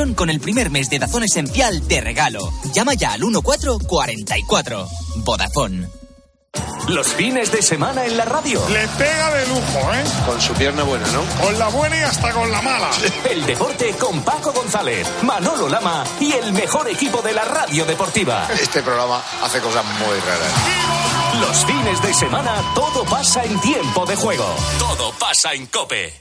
con el primer mes de Dazón Esencial de regalo. Llama ya al 1444. Vodafone. Los fines de semana en la radio. Le pega de lujo, ¿eh? Con su pierna buena, ¿no? Con la buena y hasta con la mala. El deporte con Paco González, Manolo Lama y el mejor equipo de la radio deportiva. Este programa hace cosas muy raras. Los fines de semana todo pasa en tiempo de juego. Todo pasa en Cope.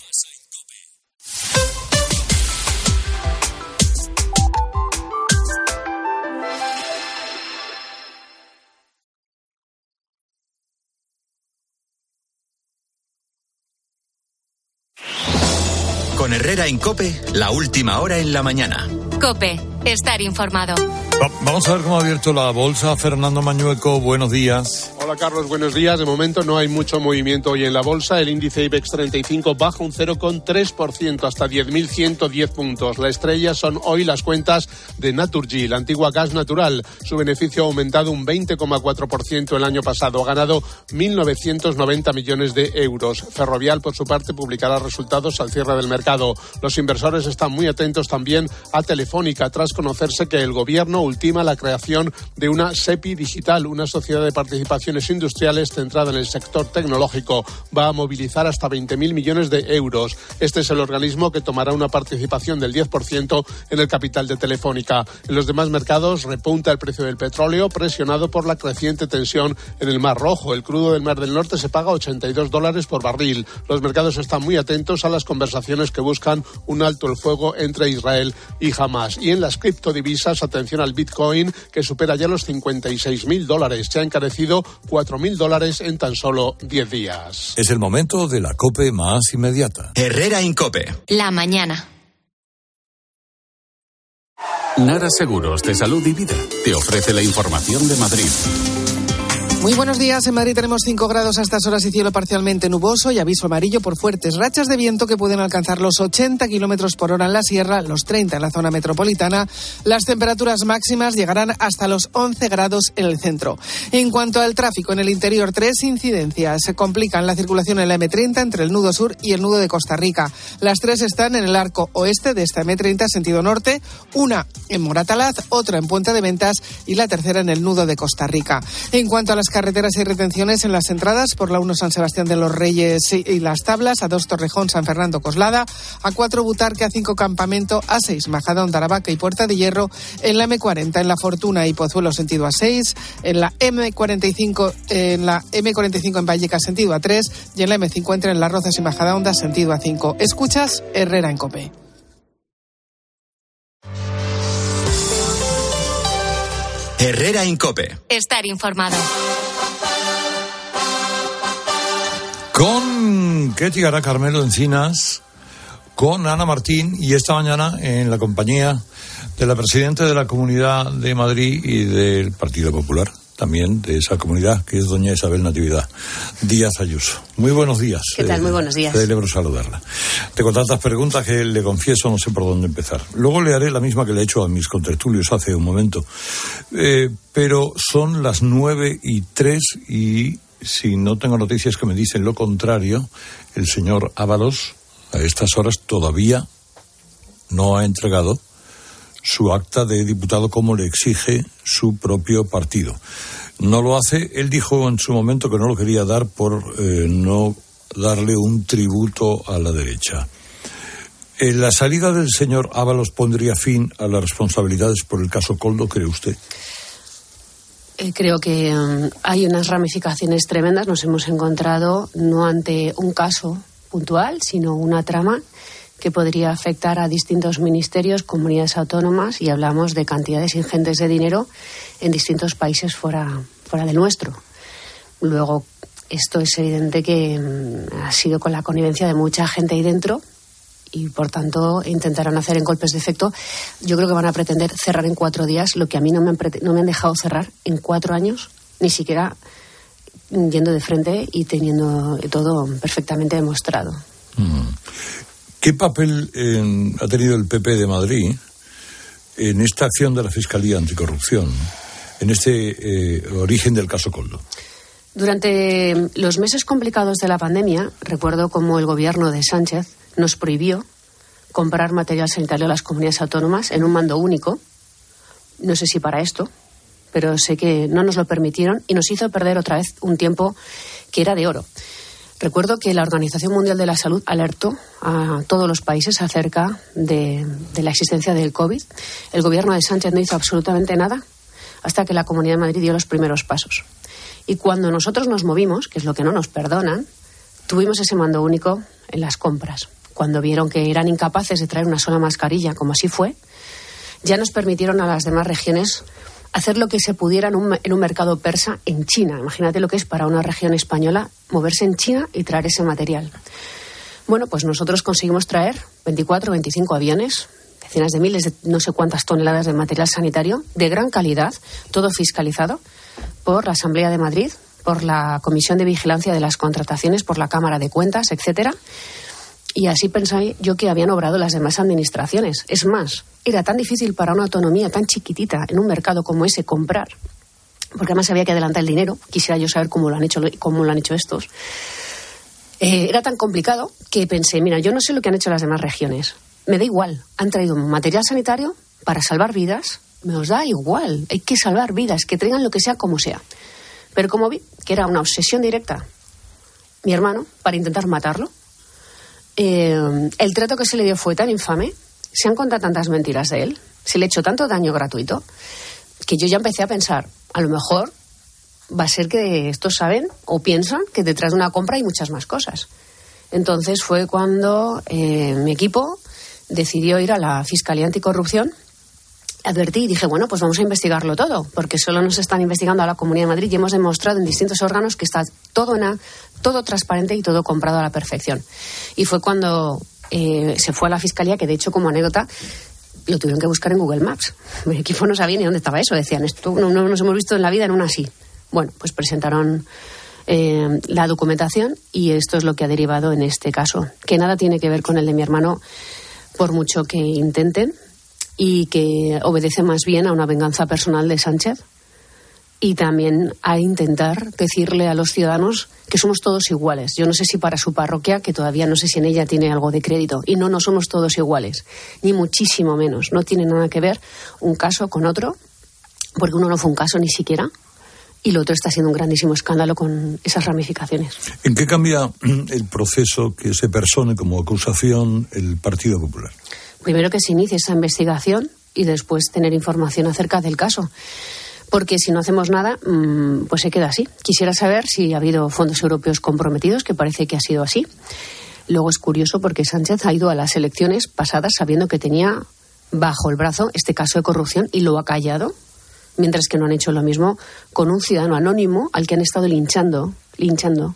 Herrera en Cope, la última hora en la mañana. Cope, estar informado. Vamos a ver cómo ha abierto la bolsa. Fernando Mañueco, buenos días. Hola Carlos, buenos días. De momento no hay mucho movimiento hoy en la bolsa. El índice IBEX 35 baja un 0,3% hasta 10.110 puntos. La estrella son hoy las cuentas de Naturgy, la antigua gas natural. Su beneficio ha aumentado un 20,4% el año pasado. Ha ganado 1.990 millones de euros. Ferrovial, por su parte, publicará resultados al cierre del mercado. Los inversores están muy atentos también a Telefónica, tras conocerse que el gobierno ultima la creación de una SEPI digital, una sociedad de participaciones industriales centrada en el sector tecnológico. Va a movilizar hasta 20.000 millones de euros. Este es el organismo que tomará una participación del 10% en el capital de Telefónica. En los demás mercados repunta el precio del petróleo presionado por la creciente tensión en el Mar Rojo. El crudo del Mar del Norte se paga 82 dólares por barril. Los mercados están muy atentos a las conversaciones que buscan un alto el fuego entre Israel y Hamas. Y en las criptodivisas, atención al Bitcoin, que supera ya los 56.000 dólares. Se ha encarecido 4.000 dólares en tan solo 10 días. Es el momento de la COPE más inmediata. Herrera Incope. La mañana. Nara Seguros de Salud y Vida te ofrece la información de Madrid. Muy buenos días. En Madrid tenemos 5 grados a estas horas y cielo parcialmente nuboso y aviso amarillo por fuertes rachas de viento que pueden alcanzar los 80 kilómetros por hora en la sierra, los 30 en la zona metropolitana. Las temperaturas máximas llegarán hasta los 11 grados en el centro. En cuanto al tráfico, en el interior, tres incidencias. Se complican la circulación en la M30 entre el nudo sur y el nudo de Costa Rica. Las tres están en el arco oeste de esta M30 sentido norte, una en Moratalaz, otra en Puente de Ventas y la tercera en el nudo de Costa Rica. En cuanto a las carreteras y retenciones en las entradas por la 1 San Sebastián de los Reyes y las Tablas, a 2 Torrejón, San Fernando, Coslada, a 4 Butarque, a 5 Campamento, a 6 Majadón, Taravaca y Puerta de Hierro, en la M40 en la Fortuna y Pozuelo sentido a 6, en la M45 en la M45 en Vallecas sentido a 3 y en la M50 en Las Rozas y Majadahonda sentido a 5. Escuchas Herrera en Cope. Herrera Incope. Estar informado. Con que llegará Carmelo Encinas, con Ana Martín y esta mañana en la compañía de la presidenta de la Comunidad de Madrid y del Partido Popular, también de esa comunidad, que es doña Isabel Natividad Díaz Ayuso. Muy buenos días. ¿Qué tal? Muy buenos días. Celebro saludarla. Tengo tantas preguntas que le confieso no sé por dónde empezar. Luego le haré la misma que le he hecho a mis contertulios hace un momento. Eh, pero son las nueve y tres y si no tengo noticias que me dicen lo contrario, el señor Ábalos a estas horas todavía no ha entregado su acta de diputado como le exige su propio partido. No lo hace. Él dijo en su momento que no lo quería dar por eh, no darle un tributo a la derecha. ¿La salida del señor Ábalos pondría fin a las responsabilidades por el caso Coldo, cree usted? Eh, creo que um, hay unas ramificaciones tremendas. Nos hemos encontrado no ante un caso puntual, sino una trama que podría afectar a distintos ministerios, comunidades autónomas y hablamos de cantidades ingentes de dinero en distintos países fuera, fuera del nuestro. Luego, esto es evidente que mm, ha sido con la connivencia de mucha gente ahí dentro y, por tanto, intentarán hacer en golpes de efecto. Yo creo que van a pretender cerrar en cuatro días lo que a mí no me han, no me han dejado cerrar en cuatro años, ni siquiera yendo de frente y teniendo todo perfectamente demostrado. Mm. ¿Qué papel eh, ha tenido el PP de Madrid en esta acción de la Fiscalía Anticorrupción, en este eh, origen del caso Coldo? Durante los meses complicados de la pandemia, recuerdo cómo el gobierno de Sánchez nos prohibió comprar material sanitario a las comunidades autónomas en un mando único. No sé si para esto, pero sé que no nos lo permitieron y nos hizo perder otra vez un tiempo que era de oro. Recuerdo que la Organización Mundial de la Salud alertó a todos los países acerca de, la existencia del COVID. El gobierno de Sánchez no hizo absolutamente nada hasta que la Comunidad de Madrid dio los primeros pasos. Y cuando nosotros nos movimos, que es lo que no nos perdonan, tuvimos ese mando único en las compras. Cuando vieron que eran incapaces de traer una sola mascarilla, como así fue, ya nos permitieron a las demás regiones hacer lo que se pudiera en un, en un, mercado persa en China. Imagínate lo que es para una región española moverse en China y traer ese material. Bueno, pues nosotros conseguimos traer 24 o 25 aviones, decenas de miles de no sé cuántas toneladas de material sanitario de gran calidad, todo fiscalizado por la Asamblea de Madrid, por la Comisión de Vigilancia de las Contrataciones, por la Cámara de Cuentas, etcétera. Y así pensé yo que habían obrado las demás administraciones. Es más, era tan difícil para una autonomía tan chiquitita en un mercado como ese comprar, porque además había que adelantar el dinero. Quisiera yo saber cómo lo han hecho, cómo lo han hecho estos. Eh, era tan complicado que pensé, mira, yo no sé lo que han hecho las demás regiones. Me da igual. Han traído material sanitario para salvar vidas. Me os da igual. Hay que salvar vidas, que traigan lo que sea como sea. Pero como vi que era una obsesión directa, mi hermano, para intentar matarlo, eh, el trato que se le dio fue tan infame, se han contado tantas mentiras de él, se le hecho tanto daño gratuito, que yo ya empecé a pensar, a lo mejor va a ser que estos saben o piensan que detrás de una compra hay muchas más cosas. Entonces fue cuando eh, mi equipo decidió ir a la Fiscalía Anticorrupción. Advertí y dije, bueno, pues vamos a investigarlo todo, porque solo nos están investigando a la Comunidad de Madrid y hemos demostrado en distintos órganos que está todo en a, todo transparente y todo comprado a la perfección. Y fue cuando eh, se fue a la fiscalía, que de hecho, como anécdota, lo tuvieron que buscar en Google Maps. Mi equipo no sabía ni dónde estaba eso. Decían, esto no, no nos hemos visto en la vida en una así. Bueno, pues presentaron eh, la documentación y esto es lo que ha derivado en este caso, que nada tiene que ver con el de mi hermano, por mucho que intenten, y que obedece más bien a una venganza personal de Sánchez y también a intentar decirle a los ciudadanos que somos todos iguales. Yo no sé si para su parroquia, que todavía no sé si en ella tiene algo de crédito, y no, no somos todos iguales, ni muchísimo menos. No tiene nada que ver un caso con otro, porque uno no fue un caso ni siquiera, y lo otro está siendo un grandísimo escándalo con esas ramificaciones. ¿En qué cambia el proceso que se persone como acusación el Partido Popular? Primero que se inicie esa investigación y después tener información acerca del caso. Porque si no hacemos nada, pues se queda así. Quisiera saber si ha habido fondos europeos comprometidos, que parece que ha sido así. Luego es curioso porque Sánchez ha ido a las elecciones pasadas sabiendo que tenía bajo el brazo este caso de corrupción y lo ha callado, mientras que no han hecho lo mismo con un ciudadano anónimo al que han estado linchando, linchando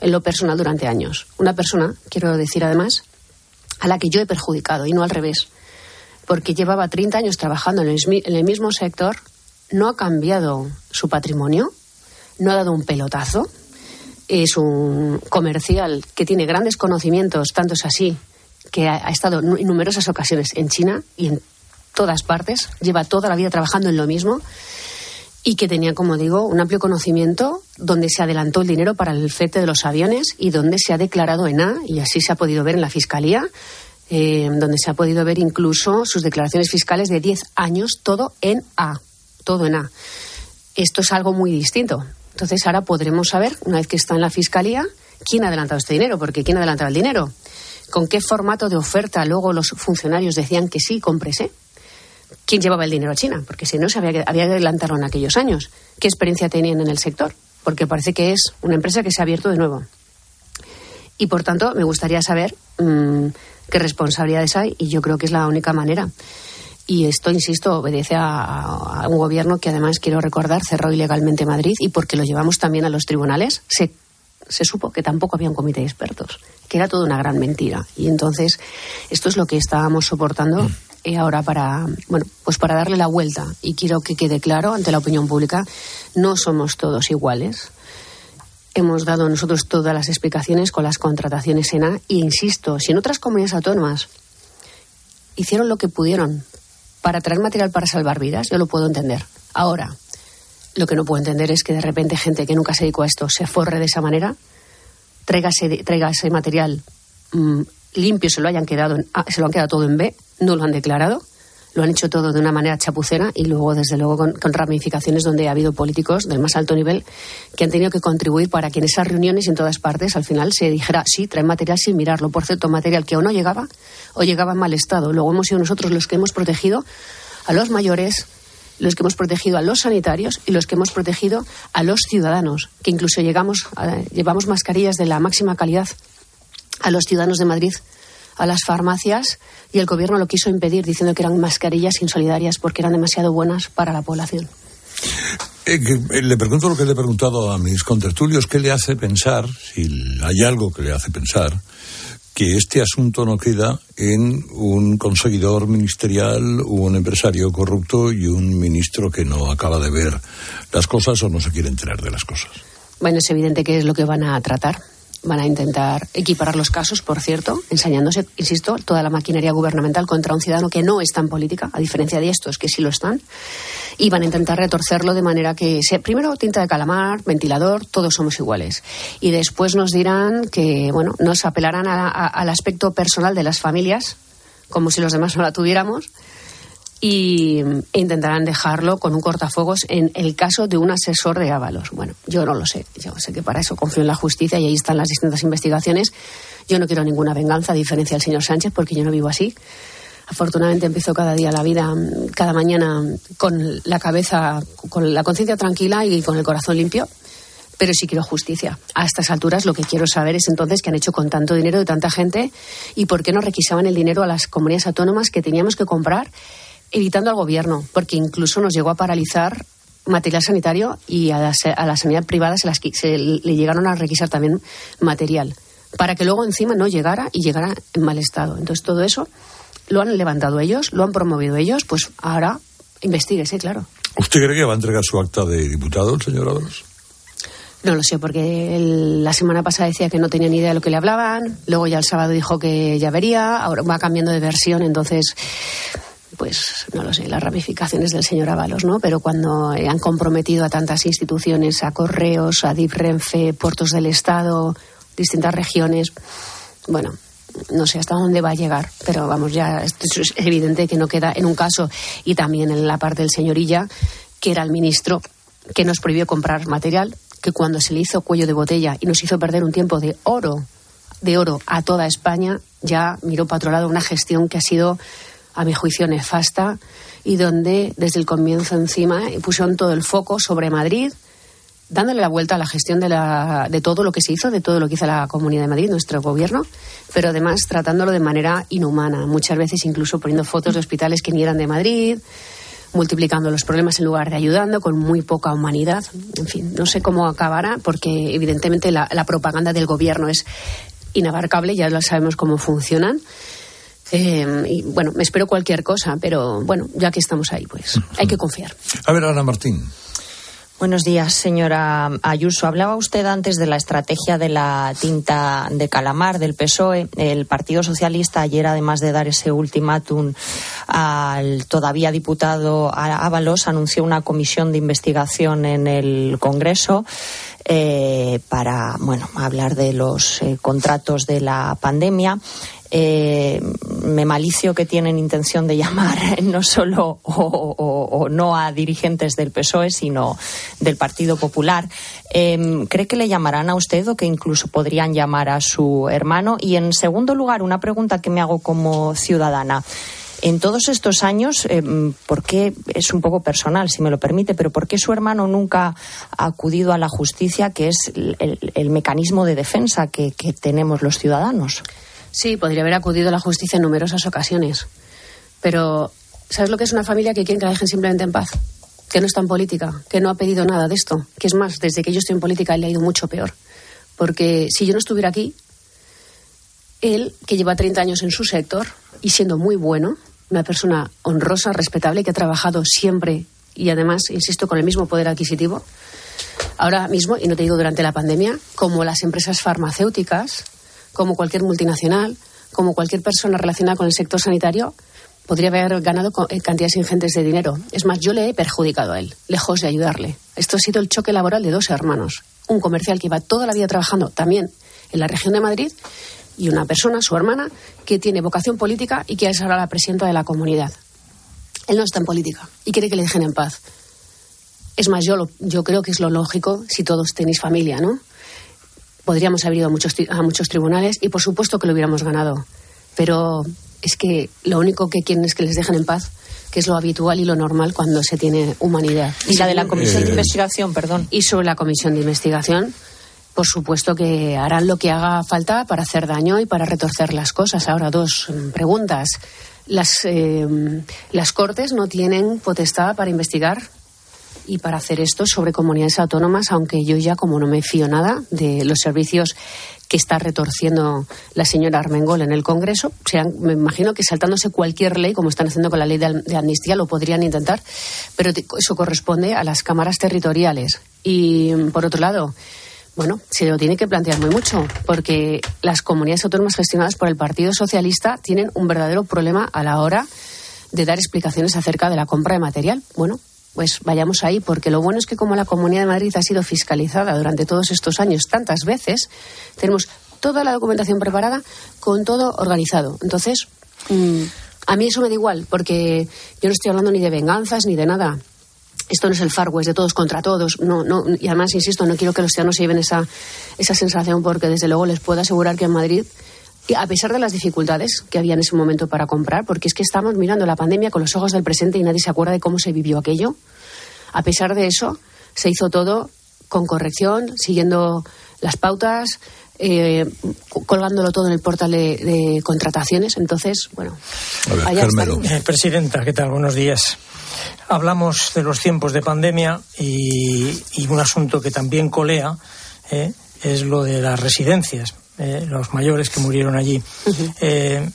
en lo personal durante años. Una persona, quiero decir además, a la que yo he perjudicado y no al revés, porque llevaba 30 años trabajando en el, mismo sector, no ha cambiado su patrimonio, no ha dado un pelotazo, es un comercial que tiene grandes conocimientos, tanto es así que ha estado en numerosas ocasiones en China y en todas partes, lleva toda la vida trabajando en lo mismo y que tenía, como digo, un amplio conocimiento donde se adelantó el dinero para el flete de los aviones y donde se ha declarado en A, y así se ha podido ver en la Fiscalía, eh, donde se ha podido ver incluso sus declaraciones fiscales de 10 años, todo en A, todo en A. Esto es algo muy distinto. Entonces ahora podremos saber, una vez que está en la Fiscalía, quién ha adelantado este dinero, porque quién ha adelantado el dinero, con qué formato de oferta luego los funcionarios decían que sí, cómprese quién llevaba el dinero a China, porque si no, se había que, había que en aquellos años. ¿Qué experiencia tenían en el sector? Porque parece que es una empresa que se ha abierto de nuevo. Y por tanto, me gustaría saber mmm, qué responsabilidades hay, y yo creo que es la única manera. Y esto, insisto, obedece a, a, un gobierno que además, quiero recordar, cerró ilegalmente Madrid y porque lo llevamos también a los tribunales, se, se supo que tampoco había un comité de expertos, que era toda una gran mentira. Y entonces, esto es lo que estábamos soportando. Mm ahora para bueno pues para darle la vuelta. Y quiero que quede claro ante la opinión pública no somos todos iguales. Hemos dado nosotros todas las explicaciones con las contrataciones en A e insisto si en otras comunidades autónomas hicieron lo que pudieron para traer material para salvar vidas yo lo puedo entender. Ahora lo que no puedo entender es que de repente gente que nunca se dedicó a esto se forre de esa manera traiga ese, material mmm, limpio se lo hayan quedado, en se lo han quedado todo en B, no lo han declarado lo han hecho todo de una manera chapucera y luego, desde luego, con, ramificaciones donde ha habido políticos del más alto nivel que han tenido que contribuir para que en esas reuniones y en todas partes al final se dijera, sí, trae material sin mirarlo. Por cierto, material que o no llegaba o llegaba en mal estado. Luego hemos sido nosotros los que hemos protegido a los mayores, los que hemos protegido a los sanitarios y los que hemos protegido a los ciudadanos, que incluso llegamos llevamos mascarillas de la máxima calidad a los ciudadanos de Madrid a las farmacias y el gobierno lo quiso impedir diciendo que eran mascarillas insolidarias porque eran demasiado buenas para la población. Eh, eh, le pregunto lo que le he preguntado a mis contertulios, ¿qué le hace pensar, si hay algo que le hace pensar, que este asunto no queda en un conseguidor ministerial, un empresario corrupto y un ministro que no acaba de ver las cosas o no se quiere enterar de las cosas? Bueno, es evidente que es lo que van a tratar Van a intentar equiparar los casos, por cierto, ensañándose, insisto, toda la maquinaria gubernamental contra un ciudadano que no está en política, a diferencia de estos que sí lo están. Y van a intentar retorcerlo de manera que, sea, primero, tinta de calamar, ventilador, todos somos iguales. Y después nos dirán que, bueno, nos apelarán al aspecto personal de las familias, como si los demás no la tuviéramos y, intentarán dejarlo con un cortafuegos en el caso de un asesor de Ábalos. Bueno, yo no lo sé. Yo sé que para eso confío en la justicia y ahí están las distintas investigaciones. Yo no quiero ninguna venganza, a diferencia del señor Sánchez, porque yo no vivo así. Afortunadamente empiezo cada día la vida, cada mañana, con la cabeza, con la conciencia tranquila y con el corazón limpio. Pero sí quiero justicia. A estas alturas lo que quiero saber es entonces qué han hecho con tanto dinero de tanta gente y por qué no requisaban el dinero a las comunidades autónomas que teníamos que comprar evitando al gobierno, porque incluso nos llegó a paralizar material sanitario y a la, sanidad privada se, las, le llegaron a requisar también material, para que luego encima no llegara y llegara en mal estado. Entonces todo eso lo han levantado ellos, lo han promovido ellos, pues ahora investiguese, claro. ¿Usted cree que va a entregar su acta de diputado el señor Ábalos? No lo sé, porque la semana pasada decía que no tenía ni idea de lo que le hablaban, luego ya el sábado dijo que ya vería, ahora va cambiando de versión, entonces pues no lo sé, las ramificaciones del señor Ábalos, ¿no? Pero cuando han comprometido a tantas instituciones, a correos, a DIF Renfe, puertos del Estado, distintas regiones, bueno, no sé hasta dónde va a llegar, pero vamos, ya es evidente que no queda en un caso y también en la parte del señorilla, que era el ministro que nos prohibió comprar material, que cuando se le hizo cuello de botella y nos hizo perder un tiempo de oro, de oro a toda España, ya miró para otro lado una gestión que ha sido a mi juicio, nefasta y donde desde el comienzo encima pusieron todo el foco sobre Madrid, dándole la vuelta a la gestión de todo lo que se hizo, de todo lo que hizo la Comunidad de Madrid, nuestro gobierno, pero además tratándolo de manera inhumana, muchas veces incluso poniendo fotos de hospitales que ni eran de Madrid, multiplicando los problemas en lugar de ayudando, con muy poca humanidad. En fin, no sé cómo acabará, porque evidentemente la, la propaganda del gobierno es inabarcable, ya lo sabemos cómo funcionan. Eh, y bueno, me espero cualquier cosa, pero bueno, ya que estamos ahí, pues hay que confiar. A ver, Ana Martín. Buenos días, señora Ayuso. Hablaba usted antes de la estrategia de la tinta de calamar del PSOE. El Partido Socialista ayer, además de dar ese ultimátum al todavía diputado Ábalos, anunció una comisión de investigación en el Congreso. Eh, para bueno hablar de los eh, contratos de la pandemia eh, me malicio que tienen intención de llamar no solo o, no a dirigentes del PSOE, sino del Partido Popular. Em, ¿Cree que le llamarán a usted o que incluso podrían llamar a su hermano? Y en segundo lugar, una pregunta que me hago como ciudadana. En todos estos años, em, ¿por qué es un poco personal, si me lo permite, pero por qué su hermano nunca ha acudido a la justicia, que es el, mecanismo de defensa que tenemos los ciudadanos? Sí, podría haber acudido a la justicia en numerosas ocasiones. Pero, ¿sabes lo que es una familia que quiere que la dejen simplemente en paz? Que no está en política, que no ha pedido nada de esto. Que es más, desde que yo estoy en política, le ha ido mucho peor. Porque si yo no estuviera aquí, él, que lleva 30 años en su sector y siendo muy bueno, una persona honrosa, respetable, que ha trabajado siempre y además, insisto, con el mismo poder adquisitivo, ahora mismo, y no te digo durante la pandemia, como las empresas farmacéuticas como cualquier multinacional, como cualquier persona relacionada con el sector sanitario, podría haber ganado eh, cantidades ingentes de dinero. Es más, yo le he perjudicado a él, lejos de ayudarle. Esto ha sido el choque laboral de dos hermanos. Un comercial que iba toda la vida trabajando también en la región de Madrid y una persona, su hermana, que tiene vocación política y que es ahora la presidenta de la comunidad. Él no está en política y quiere que le dejen en paz. Es más, yo, yo creo que es lo lógico si todos tenéis familia, ¿no? Podríamos haber ido a muchos, a muchos tribunales y por supuesto que lo hubiéramos ganado. Pero es que lo único que quieren es que les dejen en paz, que es lo habitual y lo normal cuando se tiene humanidad. Y la de la comisión de investigación, perdón. Y sobre la comisión de investigación, por supuesto que harán lo que haga falta para hacer daño y para retorcer las cosas. Ahora, dos mm, preguntas. Las, eh, las Cortes no tienen potestad para investigar y para hacer esto sobre comunidades autónomas, aunque yo ya, como no me fío nada de los servicios que está retorciendo la señora Armengol en el Congreso, me imagino que saltándose cualquier ley, como están haciendo con la ley de, amnistía, lo podrían intentar, pero eso corresponde a las cámaras territoriales. Y, por otro lado, bueno, se lo tiene que plantear muy mucho, porque las comunidades autónomas gestionadas por el Partido Socialista tienen un verdadero problema a la hora de dar explicaciones acerca de la compra de material. Bueno, pues vayamos ahí, porque lo bueno es que como la Comunidad de Madrid ha sido fiscalizada durante todos estos años tantas veces, tenemos toda la documentación preparada con todo organizado. Entonces, mm, a mí eso me da igual, porque yo no estoy hablando ni de venganzas ni de nada. Esto no es el Far West de todos contra todos. No, no, y además, insisto, no quiero que los ciudadanos se lleven esa, esa sensación, porque desde luego les puedo asegurar que en Madrid a pesar de las dificultades que había en ese momento para comprar, porque es que estamos mirando la pandemia con los ojos del presente y nadie se acuerda de cómo se vivió aquello, a pesar de eso, se hizo todo con corrección, siguiendo las pautas, eh, colgándolo todo en el portal de, contrataciones. Entonces, bueno, allá eh, Presidenta, ¿qué tal? Buenos días. Hablamos de los tiempos de pandemia y, un asunto que también colea eh, es lo de las residencias. Eh, los mayores que murieron allí. Eh,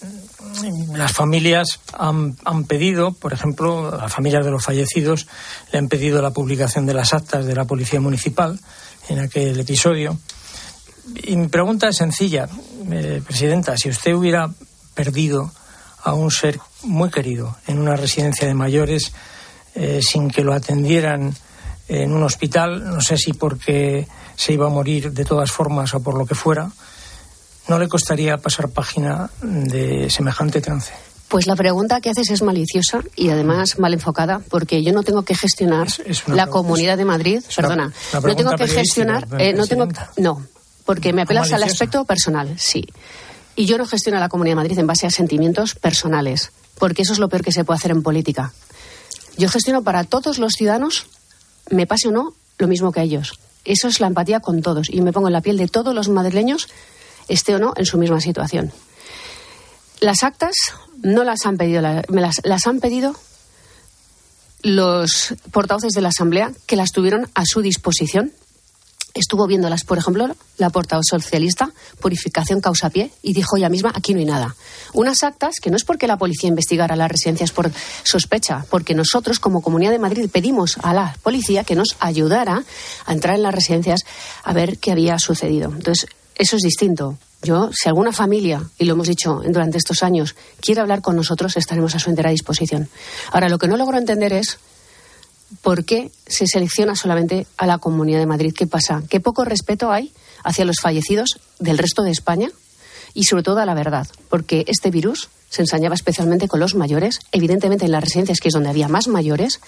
las familias han, han, pedido, por ejemplo, las familias de los fallecidos le han pedido la publicación de las actas de la Policía Municipal en aquel episodio. Y mi pregunta es sencilla, eh, Presidenta, si usted hubiera perdido a un ser muy querido en una residencia de mayores sin que lo atendieran en un hospital, no sé si porque se iba a morir de todas formas o por lo que fuera, ¿no le costaría pasar página de semejante trance? Pues la pregunta que haces es maliciosa y además mal enfocada, porque yo no tengo que gestionar la Comunidad de Madrid. perdona, no tengo que gestionar, eh, no tengo, no, porque me apelas al aspecto personal, sí. Y yo no gestiono la Comunidad de Madrid en base a sentimientos personales, porque eso es lo peor que se puede hacer en política. Yo gestiono para todos los ciudadanos, me pase o no, lo mismo que a ellos. Eso es la empatía con todos y me pongo en la piel de todos los madrileños esté o no en su misma situación. Las actas no las han pedido, me las, las han pedido los portavoces de la Asamblea que las tuvieron a su disposición estuvo viéndolas, por ejemplo, la portavoz socialista, Purificación Causa Pie, y dijo ella misma, aquí no hay nada. Unas actas que no es porque la policía investigara las residencias por sospecha, porque nosotros como Comunidad de Madrid pedimos a la policía que nos ayudara a entrar en las residencias a ver qué había sucedido. Entonces, eso es distinto. Yo, si alguna familia, y lo hemos dicho durante estos años, quiere hablar con nosotros, estaremos a su entera disposición. Ahora, lo que no logro entender es por qué se selecciona solamente a la Comunidad de Madrid. ¿Qué pasa? ¿Qué poco respeto hay hacia los fallecidos del resto de España? Y sobre todo a la verdad, porque este virus se ensañaba especialmente con los mayores. Evidentemente, en las residencias, que es donde había más mayores,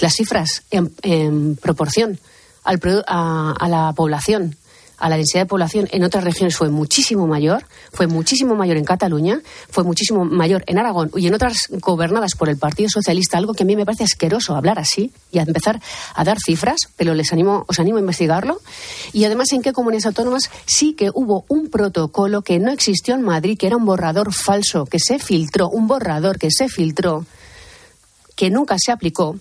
las cifras en, proporción a la población a la densidad de población en otras regiones fue muchísimo mayor, fue muchísimo mayor en Cataluña, fue muchísimo mayor en Aragón y en otras gobernadas por el Partido Socialista, algo que a mí me parece asqueroso hablar así y a empezar a dar cifras, pero les animo, os animo a investigarlo. Y además en qué comunidades autónomas sí que hubo un protocolo que no existió en Madrid, que era un borrador falso, que se filtró, un borrador que se filtró, que nunca se aplicó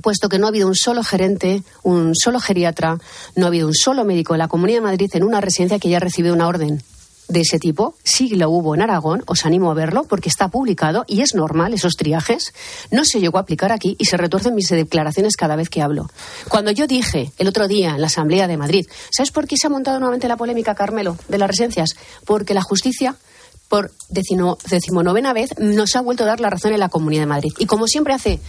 puesto que no ha habido un solo gerente, un solo geriatra, no ha habido un solo médico en la Comunidad de Madrid en una residencia que haya recibido una orden de ese tipo. Sí lo hubo en Aragón, os animo a verlo porque está publicado y es normal esos triajes. No se llegó a aplicar aquí y se retuercen mis declaraciones cada vez que hablo. Cuando yo dije el otro día en la Asamblea de Madrid, ¿sabes por qué se ha montado nuevamente la polémica, Carmelo, de las residencias? Porque la justicia por decimonovena vez nos ha vuelto a dar la razón en la Comunidad de Madrid. Y como siempre hace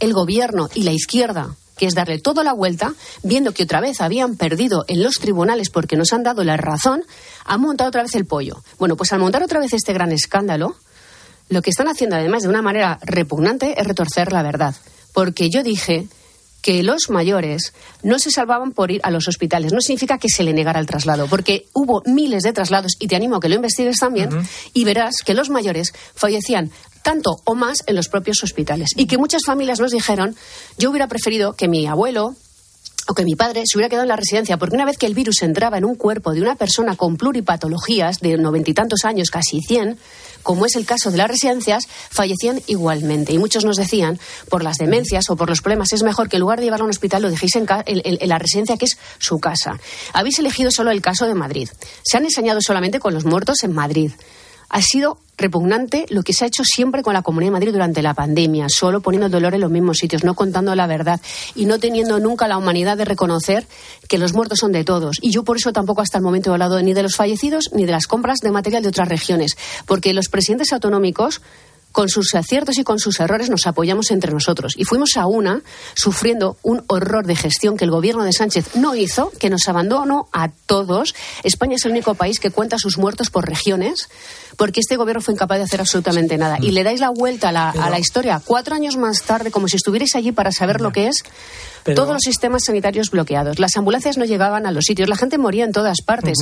el Gobierno y la izquierda, que es darle toda la vuelta, viendo que otra vez habían perdido en los tribunales porque nos han dado la razón, han montado otra vez el pollo. Bueno, pues al montar otra vez este gran escándalo, lo que están haciendo además de una manera repugnante es retorcer la verdad. Porque yo dije que los mayores no se salvaban por ir a los hospitales. No significa que se le negara el traslado, porque hubo miles de traslados, y te animo a que lo investigues también, y verás que los mayores fallecían tanto o más en los propios hospitales. Y que muchas familias nos dijeron, yo hubiera preferido que mi abuelo, o que mi padre se hubiera quedado en la residencia, porque una vez que el virus entraba en un cuerpo de una persona con pluripatologías de noventa y tantos años, casi cien, como es el caso de las residencias, fallecían igualmente. Y muchos nos decían, por las demencias o por los problemas, es mejor que en lugar de llevarlo a un hospital lo dejéis en, en la residencia que es su casa. Habéis elegido solo el caso de Madrid. Se han ensañado solamente con los muertos en Madrid ha sido repugnante lo que se ha hecho siempre con la Comunidad de Madrid durante la pandemia, solo poniendo el dolor en los mismos sitios, no contando la verdad y no teniendo nunca la humanidad de reconocer que los muertos son de todos. Y yo por eso tampoco hasta el momento he hablado ni de los fallecidos ni de las compras de material de otras regiones, porque los presidentes autonómicos con sus aciertos y con sus errores nos apoyamos entre nosotros. Y fuimos a una sufriendo un horror de gestión que el gobierno de Sánchez no hizo, que nos abandonó a todos. España es el único país que cuenta sus muertos por regiones, porque este gobierno fue incapaz de hacer absolutamente nada. Y le dais la vuelta a la, historia cuatro años más tarde, como si estuvierais allí para saber lo que es. Todos los sistemas sanitarios bloqueados. Las ambulancias no llegaban a los sitios. La gente moría en todas partes.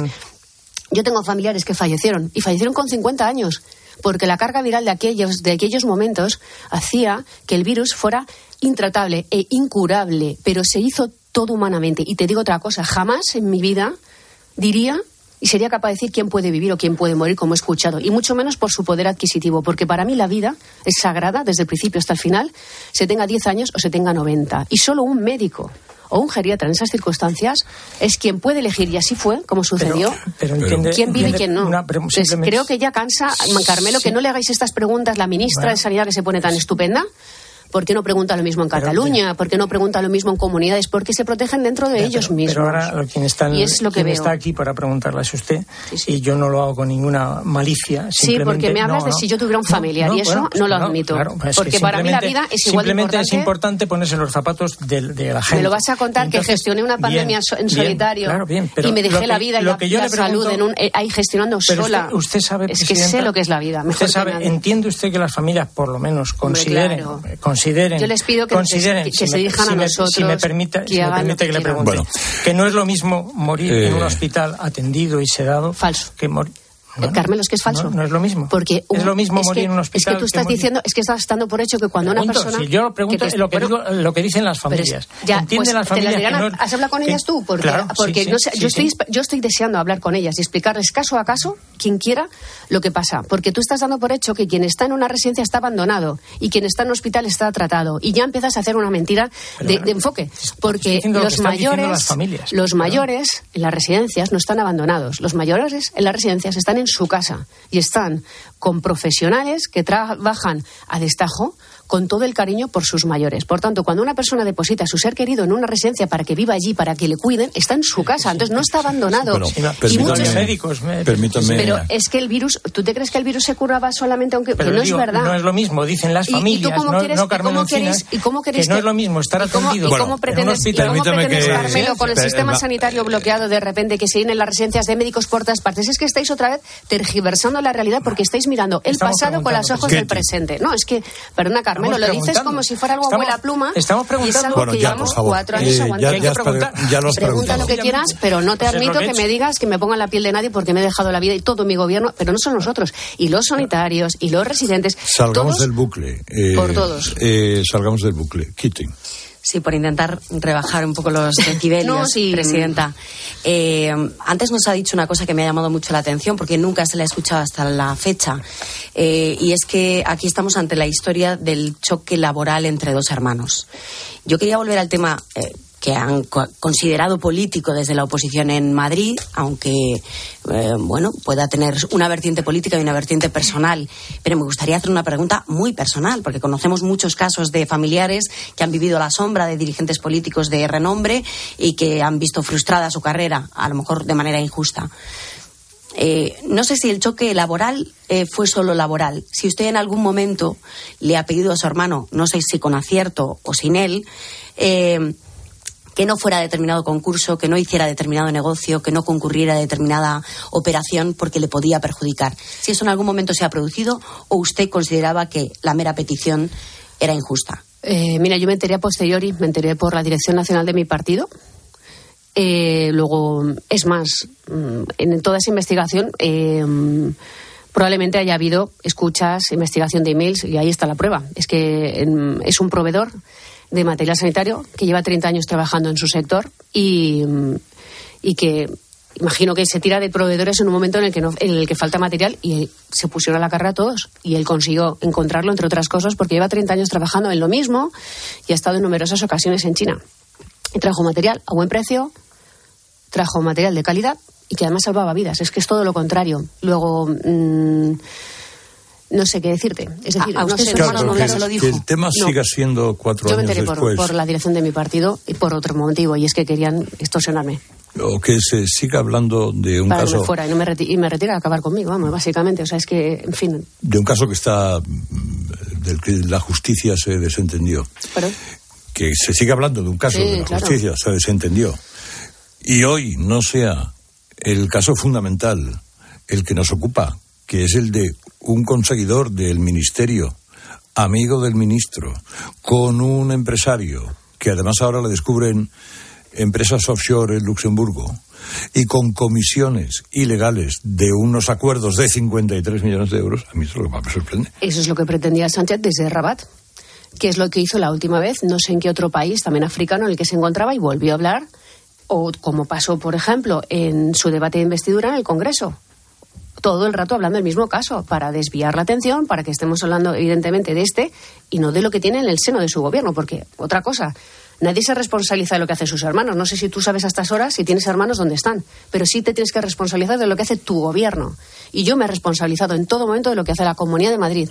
Yo tengo familiares que fallecieron y fallecieron con 50 años porque la carga viral de aquellos, de aquellos momentos hacía que el virus fuera intratable e incurable, pero se hizo todo humanamente. Y te digo otra cosa, jamás en mi vida diría y sería capaz de decir quién puede vivir o quién puede morir, como he escuchado, y mucho menos por su poder adquisitivo, porque para mí la vida es sagrada desde el principio hasta el final, se tenga 10 años o se tenga 90. Y solo un médico o un geriatra en esas circunstancias es quien puede elegir, y así fue, como sucedió, quién vive y quién no. creo que ya cansa, Carmelo, que no le hagáis estas preguntas, la ministra de Sanidad que se pone tan estupenda, ¿Por qué no pregunta lo mismo en Cataluña? ¿Por qué no pregunta lo mismo en comunidades? Porque se protegen dentro de ellos mismos. Pero ahora quien está, y es lo que está aquí para preguntarle es usted, y yo no lo hago con ninguna malicia. Sí, porque me hablas de si yo tuviera un familiar, y eso no lo admito. Pues porque para mí la vida es igual de importante. es importante ponerse los zapatos de, la gente. Me lo vas a contar que gestioné una pandemia en solitario y me dejé la vida y la, salud en un, eh, ahí gestionando sola. Usted, sabe, es que sé lo que es la vida. Usted sabe, entiende usted que las familias por lo menos consideren yo les pido que, consideren, que, se dijan a nosotros. Si me permite que, le pregunte. Que no es lo mismo morir en un eh, hospital atendido y sedado. Falso. Que morir eh, Carmelo, es que es falso. No, es lo mismo. Porque es lo mismo morir en un hospital. Es que tú estás diciendo, es que estás dando por hecho que cuando una persona. Si yo lo pregunto, es lo que, digo, lo que dicen las familias. ya, ¿Entienden pues, las familias? ¿Has hablado con ellas tú? Porque, porque no sé, yo, estoy, yo estoy deseando hablar con ellas y explicarles caso a caso, quien quiera, lo que pasa. Porque tú estás dando por hecho que quien está en una residencia está abandonado y quien está en un hospital está tratado. Y ya empiezas a hacer una mentira de, enfoque. Porque los mayores, los mayores en las residencias no están abandonados. Los mayores en las residencias están en su casa. Y están con profesionales que trabajan a destajo con todo el cariño por sus mayores. Por tanto, cuando una persona deposita a su ser querido en una residencia para que viva allí, para que le cuiden, está en su casa, entonces no está abandonado. y muchos médicos, permítame, pero es que el virus, ¿tú te crees que el virus se curaba solamente aunque no es verdad? No es lo mismo, dicen las familias, ¿Y, no, quieres, cómo queréis, ¿y cómo queréis que, no es lo mismo estar atendido ¿Y cómo pretendes, ¿y cómo pretendes Carmelo, con el sistema sanitario bloqueado de repente que se llenen las residencias de médicos por todas partes? Es que estáis otra vez tergiversando la realidad porque estáis mirando el pasado con los ojos del presente. No, es que, perdona Carmelo, lo dices como si fuera algo abuela pluma. Estamos preguntando. bueno, ya, por favor. cuatro años eh, ya, ya, ya, lo has Pregunta lo que quieras, pero no te admito que, me digas que me ponga la piel de nadie porque me he dejado la vida y todo mi gobierno, pero no son nosotros. Y los sanitarios y los residentes. Salgamos del bucle. Eh, por todos. Eh, salgamos del bucle. Quiten. Sí, por intentar rebajar un poco los decibelios, no, sí. presidenta. Eh, antes nos ha dicho una cosa que me ha llamado mucho la atención porque nunca se la he escuchado hasta la fecha. Eh, y es que aquí estamos ante la historia del choque laboral entre dos hermanos. Yo quería volver al tema eh, que han considerado político desde la oposición en Madrid, aunque eh, bueno pueda tener una vertiente política y una vertiente personal. Pero me gustaría hacer una pregunta muy personal, porque conocemos muchos casos de familiares que han vivido a la sombra de dirigentes políticos de renombre y que han visto frustrada su carrera, a lo mejor de manera injusta. Eh, no sé si el choque laboral eh, fue solo laboral. Si usted en algún momento le ha pedido a su hermano, no sé si con acierto o sin él, que no fuera determinado concurso, que no hiciera determinado negocio, que no concurriera a determinada operación porque le podía perjudicar. Si eso en algún momento se ha producido o usted consideraba que la mera petición era injusta. Eh, mira, yo me enteré a posteriori, me enteré por la Dirección Nacional de mi partido. Eh, luego, es más, mm, en toda esa investigación eh, probablemente haya habido escuchas, investigación de emails y ahí está la prueba. Es que em, es un proveedor de material sanitario que lleva 30 años trabajando en su sector y, y que imagino que se tira de proveedores en un momento en el que no, en el que falta material y se pusieron a la carrera todos. Y él consiguió encontrarlo entre otras cosas porque lleva 30 años trabajando en lo mismo y ha estado en numerosas ocasiones en China. Y trajo material a buen precio trajo material de calidad y que además salvaba vidas. Es que es todo lo contrario. Luego mmm, no sé qué decirte. Es decir, a, a usted no sé, claro, no, que, se lo dijo. Que el tema no. siga siendo cuatro Yo me años enteré después. Por, por la dirección de mi partido y por otro motivo, y es que querían extorsionarme. O que se siga hablando de un Para caso. Que me fuera y, no me y me retira a acabar conmigo, vamos, básicamente. O sea, es que, en fin. De un caso que está. del que la justicia se desentendió. Pero, Que se siga hablando de un caso Sí, de la claro. justicia se desentendió. Y hoy no sea el caso fundamental el que nos ocupa, que es el de un conseguidor del ministerio, amigo del ministro, con un empresario, que además ahora le descubren empresas offshore en Luxemburgo, y con comisiones ilegales de unos acuerdos de 53 millones de euros, a mí eso es lo que me sorprende. eso es lo que pretendía Sánchez desde Rabat. Que es lo que hizo la última vez, no sé en qué otro país, también africano, en el que se encontraba y volvió a hablar. O como pasó, por ejemplo, en su debate de investidura en el Congreso. Todo el rato hablando del mismo caso, para desviar la atención, para que estemos hablando evidentemente de este y no de lo que tiene en el seno de su gobierno, porque otra cosa, nadie se responsabiliza de lo que hacen sus hermanos. No sé si tú sabes a estas horas si tienes hermanos dónde están, pero sí te tienes que responsabilizar de lo que hace tu gobierno. Y yo me he responsabilizado en todo momento de lo que hace la Comunidad de Madrid,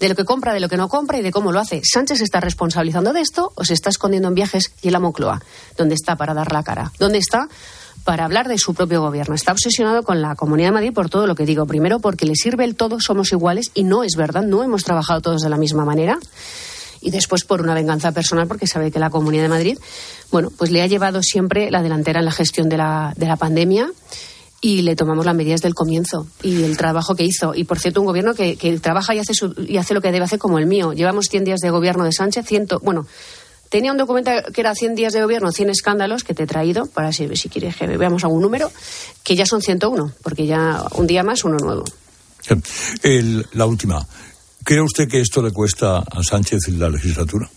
de lo que compra, de lo que no compra y de cómo lo hace. ¿Sánchez se está responsabilizando de esto o se está escondiendo en viajes y en la Moncloa? ¿Dónde está para dar la cara? ¿Dónde está? Para hablar de su propio gobierno. Está obsesionado con la Comunidad de Madrid por todo lo que digo. Primero, porque le sirve el todo, somos iguales, y no es verdad, no hemos trabajado todos de la misma manera. Y después por una venganza personal, porque sabe que la Comunidad de Madrid, bueno, pues le ha llevado siempre la delantera en la gestión de la, de la pandemia y le tomamos las medidas del comienzo y el trabajo que hizo. Y por cierto, un gobierno que, que trabaja y hace, su, y hace lo que debe hacer como el mío. Llevamos 100 días de gobierno de Sánchez, ciento, bueno, Tenía un documento que era 100 días de gobierno, 100 escándalos que te he traído, para si, si quieres que veamos algún número, que ya son 101, porque ya un día más, uno nuevo. El, la última. ¿Cree usted que esto le cuesta a Sánchez la legislatura?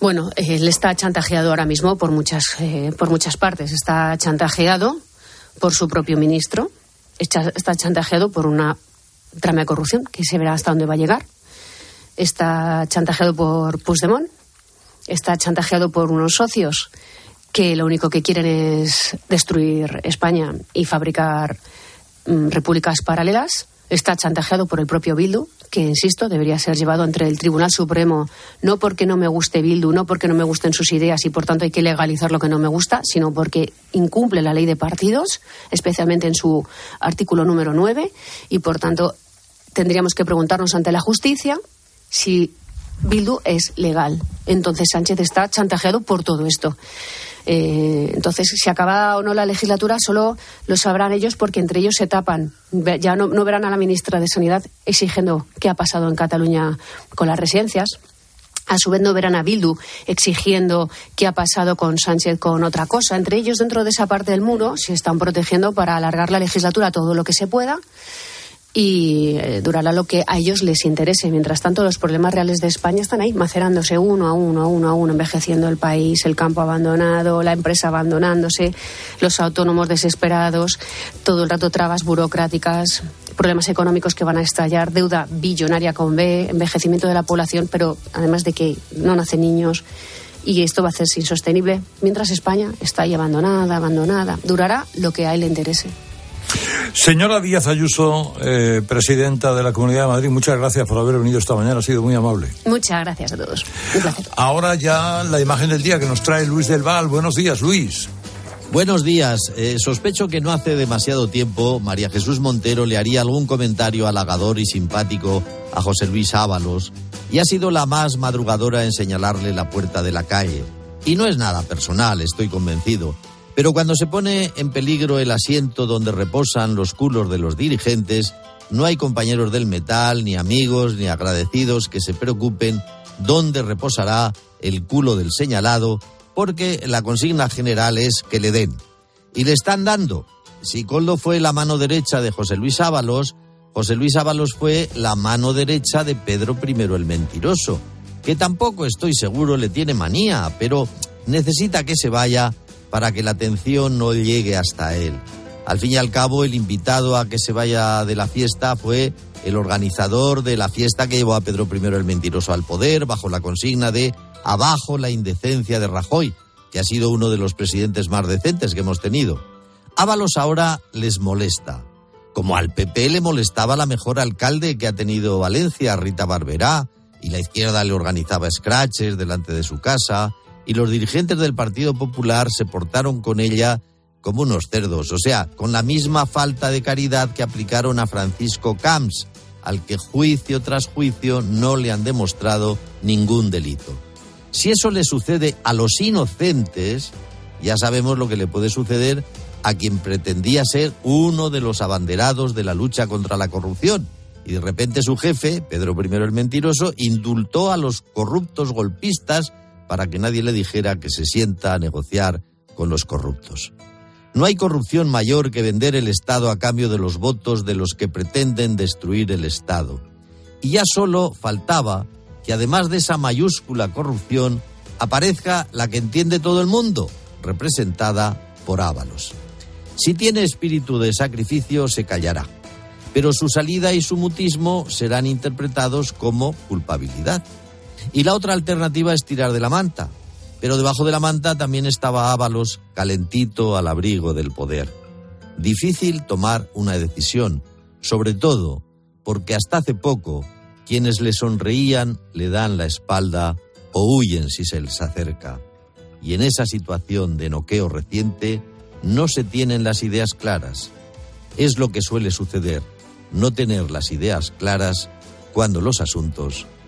Bueno, él está chantajeado ahora mismo por muchas, eh, por muchas partes. Está chantajeado por su propio ministro, está, está chantajeado por una trama de corrupción que se verá hasta dónde va a llegar está chantajeado por Puigdemont, está chantajeado por unos socios que lo único que quieren es destruir España y fabricar mm, repúblicas paralelas. Está chantajeado por el propio Bildu, que, insisto, debería ser llevado ante el Tribunal Supremo, no porque no me guste Bildu, no porque no me gusten sus ideas y, por tanto, hay que legalizar lo que no me gusta, sino porque incumple la ley de partidos, especialmente en su artículo número 9, y, por tanto, tendríamos que preguntarnos ante la justicia si Bildu es legal. Entonces Sánchez está chantajeado por todo esto. Eh, entonces, si acaba o no la legislatura, solo lo sabrán ellos porque entre ellos se tapan. Ya no, no verán a la ministra de Sanidad exigiendo qué ha pasado en Cataluña con las residencias. A su vez no verán a Bildu exigiendo qué ha pasado con Sánchez con otra cosa. Entre ellos, dentro de esa parte del muro, se están protegiendo para alargar la legislatura todo lo que se pueda y eh, durará lo que a ellos les interese. Mientras tanto, los problemas reales de España están ahí, macerándose uno a uno, a uno a uno, envejeciendo el país, el campo abandonado, la empresa abandonándose, los autónomos desesperados, todo el rato trabas burocráticas, problemas económicos que van a estallar, deuda billonaria con B, envejecimiento de la población, pero además de que no nacen niños. Y esto va a hacerse insostenible mientras España está ahí abandonada, abandonada. Durará lo que a él le interese. Señora Díaz Ayuso, eh, presidenta de la Comunidad de Madrid, muchas gracias por haber venido esta mañana, ha sido muy amable. Muchas gracias a todos. Un placer. Ahora ya la imagen del día que nos trae Luis del Val. Buenos días, Luis. Buenos días. Eh, sospecho que no hace demasiado tiempo María Jesús Montero le haría algún comentario halagador y simpático a José Luis Ábalos y ha sido la más madrugadora en señalarle la puerta de la calle. Y no es nada personal, estoy convencido. Pero cuando se pone en peligro el asiento donde reposan los culos de los dirigentes, no hay compañeros del metal, ni amigos, ni agradecidos que se preocupen dónde reposará el culo del señalado, porque la consigna general es que le den. Y le están dando. Si Coldo fue la mano derecha de José Luis Ábalos, José Luis Ábalos fue la mano derecha de Pedro I el Mentiroso, que tampoco estoy seguro le tiene manía, pero necesita que se vaya para que la atención no llegue hasta él. Al fin y al cabo, el invitado a que se vaya de la fiesta fue el organizador de la fiesta que llevó a Pedro I el Mentiroso al poder, bajo la consigna de abajo la indecencia de Rajoy, que ha sido uno de los presidentes más decentes que hemos tenido. Ábalos ahora les molesta, como al PP le molestaba la mejor alcalde que ha tenido Valencia, Rita Barberá, y la izquierda le organizaba scratches delante de su casa, y los dirigentes del Partido Popular se portaron con ella como unos cerdos, o sea, con la misma falta de caridad que aplicaron a Francisco Camps, al que juicio tras juicio no le han demostrado ningún delito. Si eso le sucede a los inocentes, ya sabemos lo que le puede suceder a quien pretendía ser uno de los abanderados de la lucha contra la corrupción. Y de repente su jefe, Pedro I el Mentiroso, indultó a los corruptos golpistas para que nadie le dijera que se sienta a negociar con los corruptos. No hay corrupción mayor que vender el Estado a cambio de los votos de los que pretenden destruir el Estado. Y ya solo faltaba que además de esa mayúscula corrupción aparezca la que entiende todo el mundo, representada por Ábalos. Si tiene espíritu de sacrificio, se callará. Pero su salida y su mutismo serán interpretados como culpabilidad. Y la otra alternativa es tirar de la manta. Pero debajo de la manta también estaba Ábalos, calentito al abrigo del poder. Difícil tomar una decisión, sobre todo porque hasta hace poco quienes le sonreían le dan la espalda o huyen si se les acerca. Y en esa situación de noqueo reciente, no se tienen las ideas claras. Es lo que suele suceder, no tener las ideas claras cuando los asuntos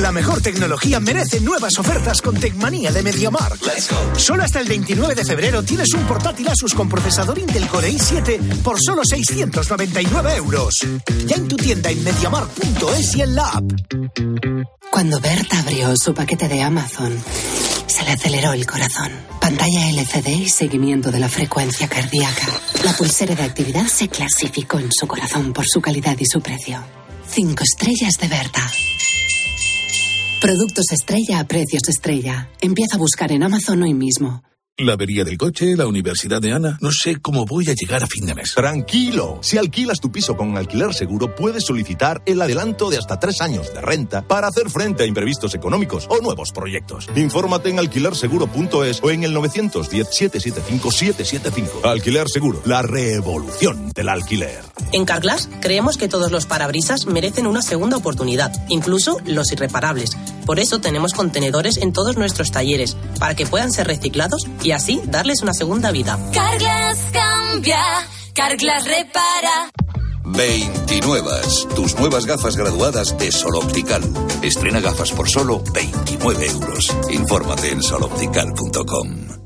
La mejor tecnología merece nuevas ofertas con Tecmanía de MediaMarkt. Solo hasta el 29 de febrero tienes un portátil Asus con procesador Intel Core i7 por solo 699 euros. Ya en tu tienda en MediaMarkt.es y en la app. Cuando Berta abrió su paquete de Amazon, se le aceleró el corazón. Pantalla LCD y seguimiento de la frecuencia cardíaca. La pulsera de actividad se clasificó en su corazón por su calidad y su precio. Cinco estrellas de Berta. Productos estrella a precios estrella. Empieza a buscar en Amazon hoy mismo. La avería del coche, la universidad de Ana. No sé cómo voy a llegar a fin de mes. Tranquilo. Si alquilas tu piso con alquiler seguro, puedes solicitar el adelanto de hasta tres años de renta para hacer frente a imprevistos económicos o nuevos proyectos. Infórmate en alquilerseguro.es o en el 910-775-775. Alquiler Seguro, la revolución del alquiler. En Carglass creemos que todos los parabrisas merecen una segunda oportunidad, incluso los irreparables. Por eso tenemos contenedores en todos nuestros talleres, para que puedan ser reciclados y así darles una segunda vida. Carglass cambia, Carglass repara. 29. Tus nuevas gafas graduadas de Sol Optical. Estrena gafas por solo 29 euros. Infórmate en soloptical.com.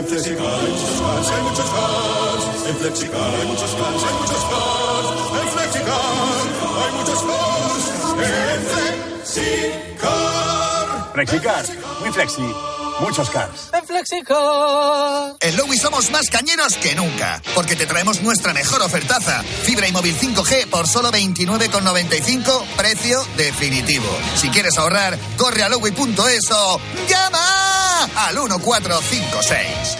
En Flexicar hay muchos cars, hay muchos cars. En Flexicar hay muchos cars, hay muchos cars. En Flexicar hay muchos cars. En Flexicar. Flexicar, muy flexi, muchos cars. En Flexicar. En Lowy somos más cañeros que nunca, porque te traemos nuestra mejor ofertaza. Fibra y móvil 5G por solo 29,95, precio definitivo. Si quieres ahorrar, corre a lowy.es o llama al 1456.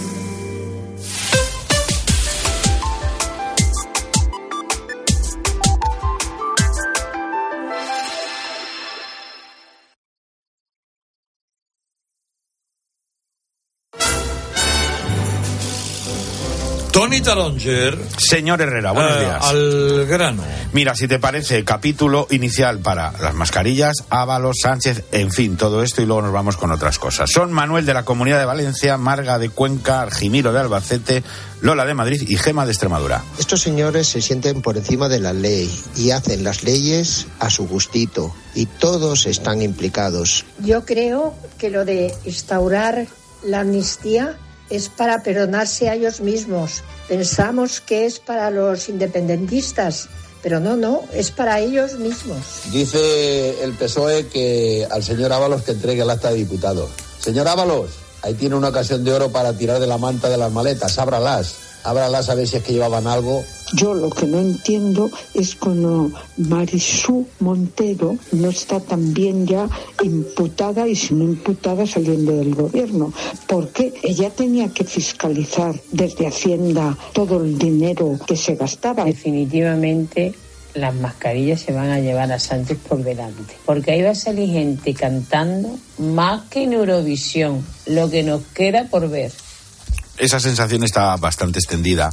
Señor Herrera, buenos Eh, días. Al grano. Mira, si te parece, capítulo inicial para las mascarillas, Ábalos, Sánchez, en fin, todo esto y luego nos vamos con otras cosas. Son Manuel de la Comunidad de Valencia, Marga de Cuenca, Argimiro de Albacete, Lola de Madrid y Gema de Extremadura. Estos señores se sienten por encima de la ley y hacen las leyes a su gustito y todos están implicados. Yo creo que lo de instaurar la amnistía es para perdonarse a ellos mismos. Pensamos que es para los independentistas, pero no, no, es para ellos mismos. Dice el PSOE que al señor Ábalos que entregue el acta de diputado. Señor Ábalos, ahí tiene una ocasión de oro para tirar de la manta de las maletas. Ábralas. Ábralas a ver si es que llevaban algo. Yo lo que no entiendo es cuando Marisú Montero no está también ya imputada y si no imputada saliendo del gobierno. Porque ella tenía que fiscalizar desde Hacienda todo el dinero que se gastaba. Definitivamente las mascarillas se van a llevar a Sánchez por delante. Porque ahí va a salir gente cantando más que en Eurovisión, lo que nos queda por ver. Esa sensación está bastante extendida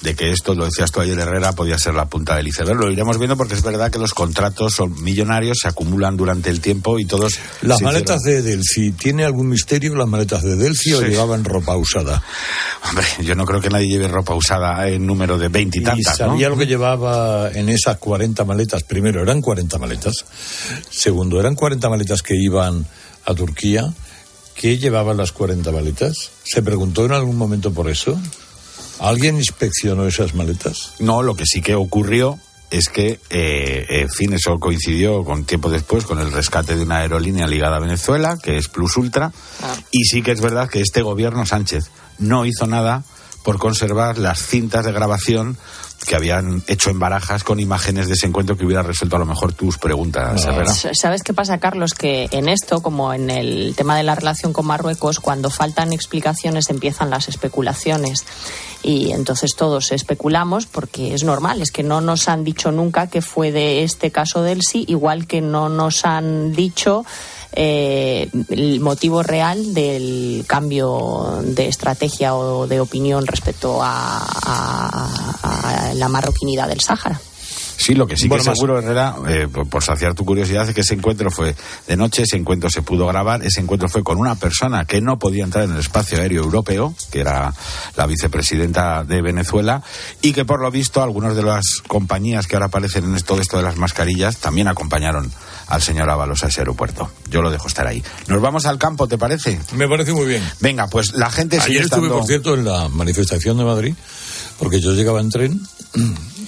de que esto, lo decías tú ayer Herrera, podía ser la punta del iceberg. Lo iremos viendo porque es verdad que los contratos son millonarios, se acumulan durante el tiempo y todos... Las maletas de Delphi, ¿tiene algún misterio las maletas de Delphi o llevaban ropa usada? Hombre, yo no creo que nadie lleve ropa usada en número de veintitantas, ¿no? sabía lo que llevaba en esas 40 maletas. Primero, eran 40 maletas. Segundo, eran 40 maletas que iban a Turquía. ¿Qué llevaban las 40 maletas? ¿Se preguntó en algún momento por eso? ¿Alguien inspeccionó esas maletas? No, lo que sí que ocurrió es que, eh, en fin, eso coincidió con tiempo después con el rescate de una aerolínea ligada a Venezuela, que es Plus Ultra, y sí que es verdad que este gobierno Sánchez no hizo nada por conservar las cintas de grabación que habían hecho en barajas con imágenes de ese encuentro que hubiera resuelto a lo mejor tus preguntas, Herrera. ¿Sabes qué pasa, Carlos? Que en esto, como en el tema de la relación con Marruecos, cuando faltan explicaciones empiezan las especulaciones. Y entonces todos especulamos porque es normal, es que no nos han dicho nunca que fue de este caso del sí, igual que no nos han dicho eh, el motivo real del cambio de estrategia o de opinión respecto a, a- a la marroquinidad del Sáhara. Sí, lo que sí Bueno, que seguro, Herrera, eh, por, por saciar tu curiosidad, es que ese encuentro fue de noche, ese encuentro se pudo grabar, ese encuentro fue con una persona que no podía entrar en el espacio aéreo europeo, que era la vicepresidenta de Venezuela, y que por lo visto algunas de las compañías que ahora aparecen en todo esto de las mascarillas también acompañaron al señor Ábalos a ese aeropuerto. Yo lo dejo estar ahí. Nos vamos al campo, ¿te parece? Me parece muy bien. Venga, pues la gente sigue Ayer estuve, estando... por cierto, en la manifestación de Madrid, porque yo llegaba en tren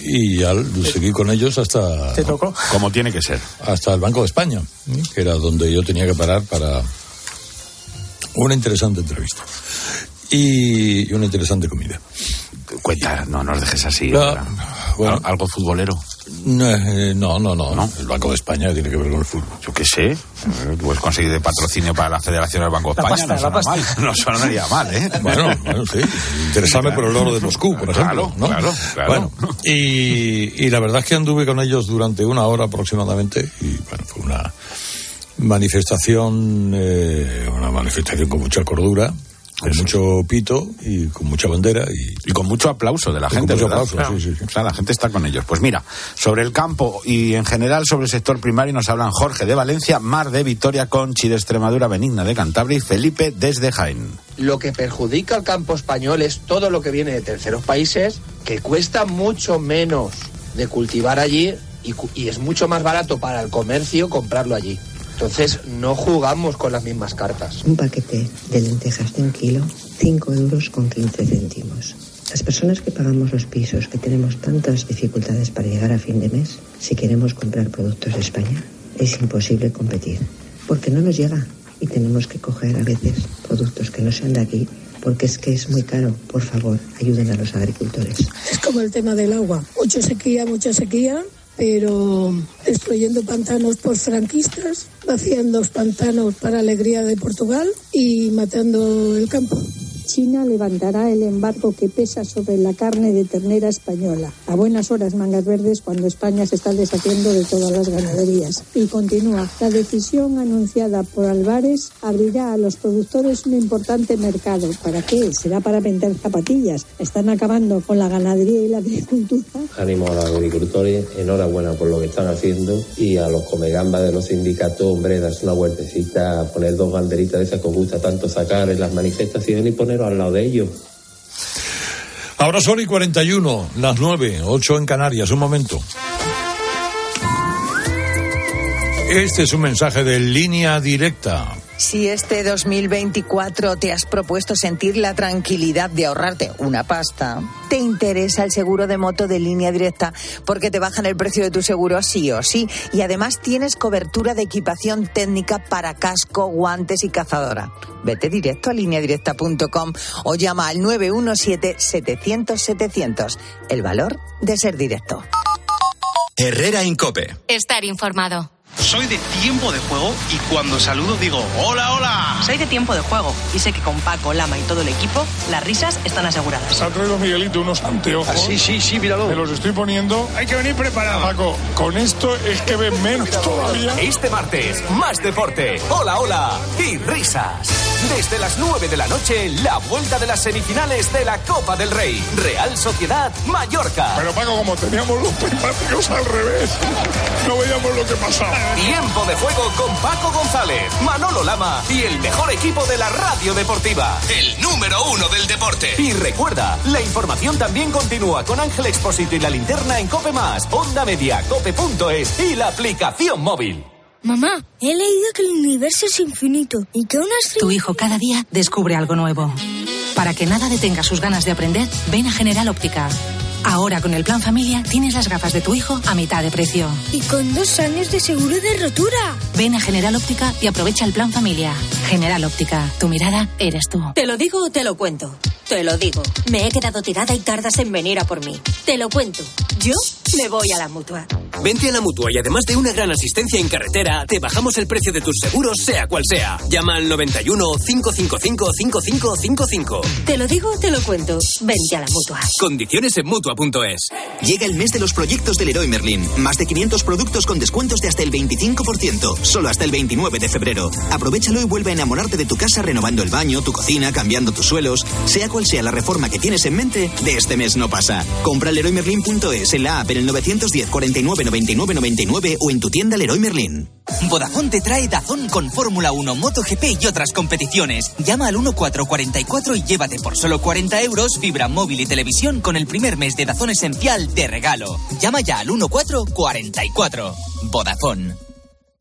y ya seguí con ellos hasta... ¿Te tocó? Como tiene que ser. Hasta el Banco de España, que era donde yo tenía que parar para una interesante entrevista y, una interesante comida. Cuenta, no nos dejes así. La- bueno. Algo futbolero. Eh, No, no, no, El Banco de España tiene que ver con el fútbol. Yo qué sé. Puedes conseguir de patrocinio para la Federación del Banco de España. pasta, no, suena mal. no sonaría mal, ¿eh? Bueno, bueno, sí. Interesarme por el oro de Moscú, por ejemplo. Claro, ¿no? claro, claro. Bueno, y, y la verdad es que anduve con ellos durante una hora aproximadamente y bueno, fue una manifestación, eh, una manifestación con mucha cordura, con mucho pito y con mucha bandera y, Y con mucho aplauso de la Y con gente. mucho aplauso, sí, sí, sí. O sea, la gente está con ellos. Pues mira, sobre el campo y en general sobre el sector primario nos hablan Jorge de Valencia, Mar de Vitoria, Conchi de Extremadura, Benigna de Cantabria y Felipe desde Jaén. Lo que perjudica al campo español es todo lo que viene de terceros países, que cuesta mucho menos de cultivar allí y es mucho más barato para el comercio comprarlo allí. Entonces no jugamos con las mismas cartas. Un paquete de lentejas de un kilo, 5 euros con 15 céntimos. Las personas que pagamos los pisos, que tenemos tantas dificultades para llegar a fin de mes, si queremos comprar productos de España, es imposible competir, porque no nos llega y tenemos que coger a veces productos que no sean de aquí, porque es que es muy caro. Por favor, ayuden a los agricultores. Es como el tema del agua. Mucha sequía, mucha sequía, pero destruyendo pantanos por franquistas, vaciando los pantanos para alegría de Portugal y matando el campo. China levantará el embargo que pesa sobre la carne de ternera española. A buenas horas, mangas verdes, cuando España se está deshaciendo de todas las ganaderías. Y continúa. La decisión anunciada por Álvarez abrirá a los productores un importante mercado. ¿Para qué? ¿Será para vender zapatillas? Están acabando con la ganadería y la agricultura. Ánimo a los agricultores, enhorabuena por lo que están haciendo y a los comegambas de los sindicatos, hombre, darse una vueltecita, poner dos banderitas de esas que os gusta tanto sacar en las manifestaciones y al lado de ellos. Ahora son y 41, las 9, 8 en Canarias. Un momento. Este es un mensaje de línea directa. Si este 2024 te has propuesto sentir la tranquilidad de ahorrarte una pasta, te interesa el seguro de moto de línea directa porque te bajan el precio de tu seguro sí o sí y además tienes cobertura de equipación técnica para casco, guantes y cazadora. Vete directo a lineadirecta.com o llama al 917-700-700. El valor de ser directo. Herrera Incope. Estar informado. Soy de tiempo de juego y cuando saludo digo hola, hola. Soy de tiempo de juego y sé que con Paco, Lama y todo el equipo las risas están aseguradas. Ha traído Miguelito unos anteojos. Ah, sí, sí, sí, míralo. Me los estoy poniendo. Hay que venir preparado. Paco, con esto es que ven menos todavía. Este martes, más deporte, hola, hola y risas. Desde las 9 de la noche, la vuelta de las semifinales de la Copa del Rey. Real Sociedad Mallorca. Pero Paco, como teníamos los prismáticos al revés, no veíamos lo que pasaba. Tiempo de juego con Paco González, Manolo Lama y el mejor equipo de la radio deportiva. El número uno del deporte. Y recuerda, la información también continúa con Ángel Expósito y la linterna en Cope Más, Onda Media, Cope.es y la aplicación móvil. Mamá, he leído que el universo es infinito y que una Tu hijo cada día descubre algo nuevo. Para que nada detenga sus ganas de aprender, ven a General Óptica. Ahora con el plan familia tienes las gafas de tu hijo a mitad de precio. Y con dos años de seguro de rotura. Ven a General Óptica y aprovecha el plan familia. General Óptica, tu mirada eres tú. ¿Te lo digo o te lo cuento? Te lo digo. Me he quedado tirada y tardas en venir a por mí. Te lo cuento. Yo me voy a la mutua. Vente a la mutua y además de una gran asistencia en carretera, te bajamos el precio de tus seguros, sea cual sea. Llama al 91 555 5555. Te lo digo o te lo cuento. Vente a la mutua. Condiciones en mutua.es. Llega el mes de los proyectos del Leroy Merlin. Más de 500 productos con descuentos de hasta el 25%. Solo hasta el 29 de febrero. Aprovechalo y vuelve a enamorarte de tu casa renovando el baño, tu cocina, cambiando tus suelos. Sea cual sea la reforma que tienes en mente, de este mes no pasa. Compra leroymerlin.es en la app en el 910 49 99 99 o en tu tienda Leroy Merlin. Vodafone te trae Dazón con Fórmula 1, MotoGP y otras competiciones. Llama al 1444 y llévate por solo 40 euros fibra móvil y televisión con el primer mes de Dazón Esencial de regalo. Llama ya al 1444. Vodafone.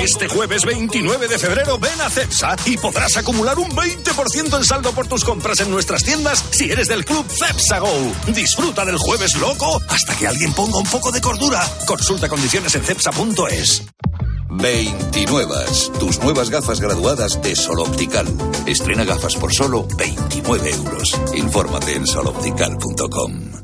Este jueves 29 de febrero ven a Cepsa y podrás acumular un 20% en saldo por tus compras en nuestras tiendas si eres del club Cepsa Go. Disfruta del jueves loco hasta que alguien ponga un poco de cordura. Consulta condiciones en cepsa.es. 29. Tus nuevas gafas graduadas de Sol Optical. Estrena gafas por solo 29 euros. Infórmate en soloptical.com.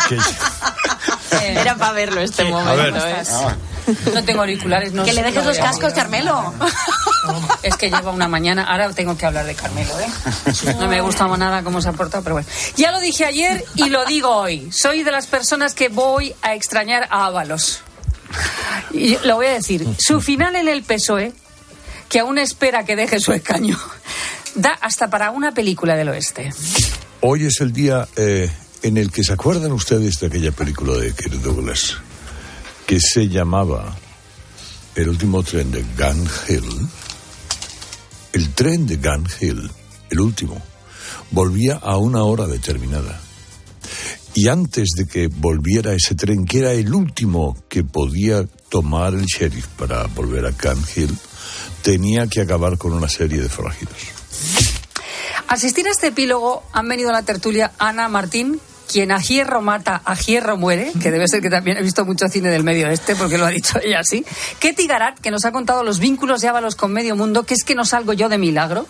Que- Era para verlo este momento. ver. ¿eh? No tengo auriculares. No Que le dejes los cascos, Carmelo. Es que lleva una mañana. Ahora tengo que hablar de Carmelo, ¿eh? No me gusta nada cómo se ha portado, pero bueno. Ya lo dije ayer y lo digo hoy. Soy de las personas que voy a extrañar a Ábalos. Y lo voy a decir. Su final en el PSOE, que aún espera que deje su escaño, da hasta para una película del oeste. Hoy es el día eh, en el que se acuerdan ustedes de aquella película de Kirk Douglas que se llamaba El último tren de Gun Hill. El tren de Gun Hill, el último, volvía a una hora determinada. Y antes de que volviera ese tren, que era el último que podía tomar el sheriff para volver a Gun Hill, tenía que acabar con una serie de forajidos. Asistir a este epílogo han venido a la tertulia Ana Martín, quien a hierro mata, a hierro muere, que debe ser que también ha visto mucho cine del medio este, porque lo ha dicho ella así. Ketty Garat, que nos ha contado los vínculos de Ábalos con medio mundo, que es que no salgo yo de milagro.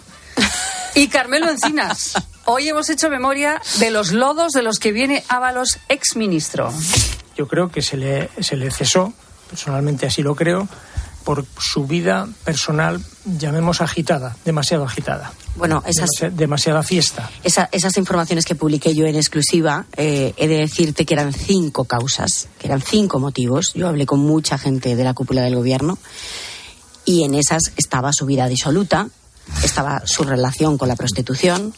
Y Carmelo Encinas. Hoy hemos hecho memoria de los lodos de los que viene Ábalos, ex ministro. Yo creo que se le, se le cesó, personalmente así lo creo, por su vida personal, llamemos agitada, demasiado agitada. Bueno, esas, Demasi- demasiada fiesta. esa- esas informaciones que publiqué yo en exclusiva, eh, he de decirte que eran cinco causas, que eran cinco motivos. Yo hablé con mucha gente de la cúpula del gobierno y en esas estaba su vida disoluta, estaba su relación con la prostitución,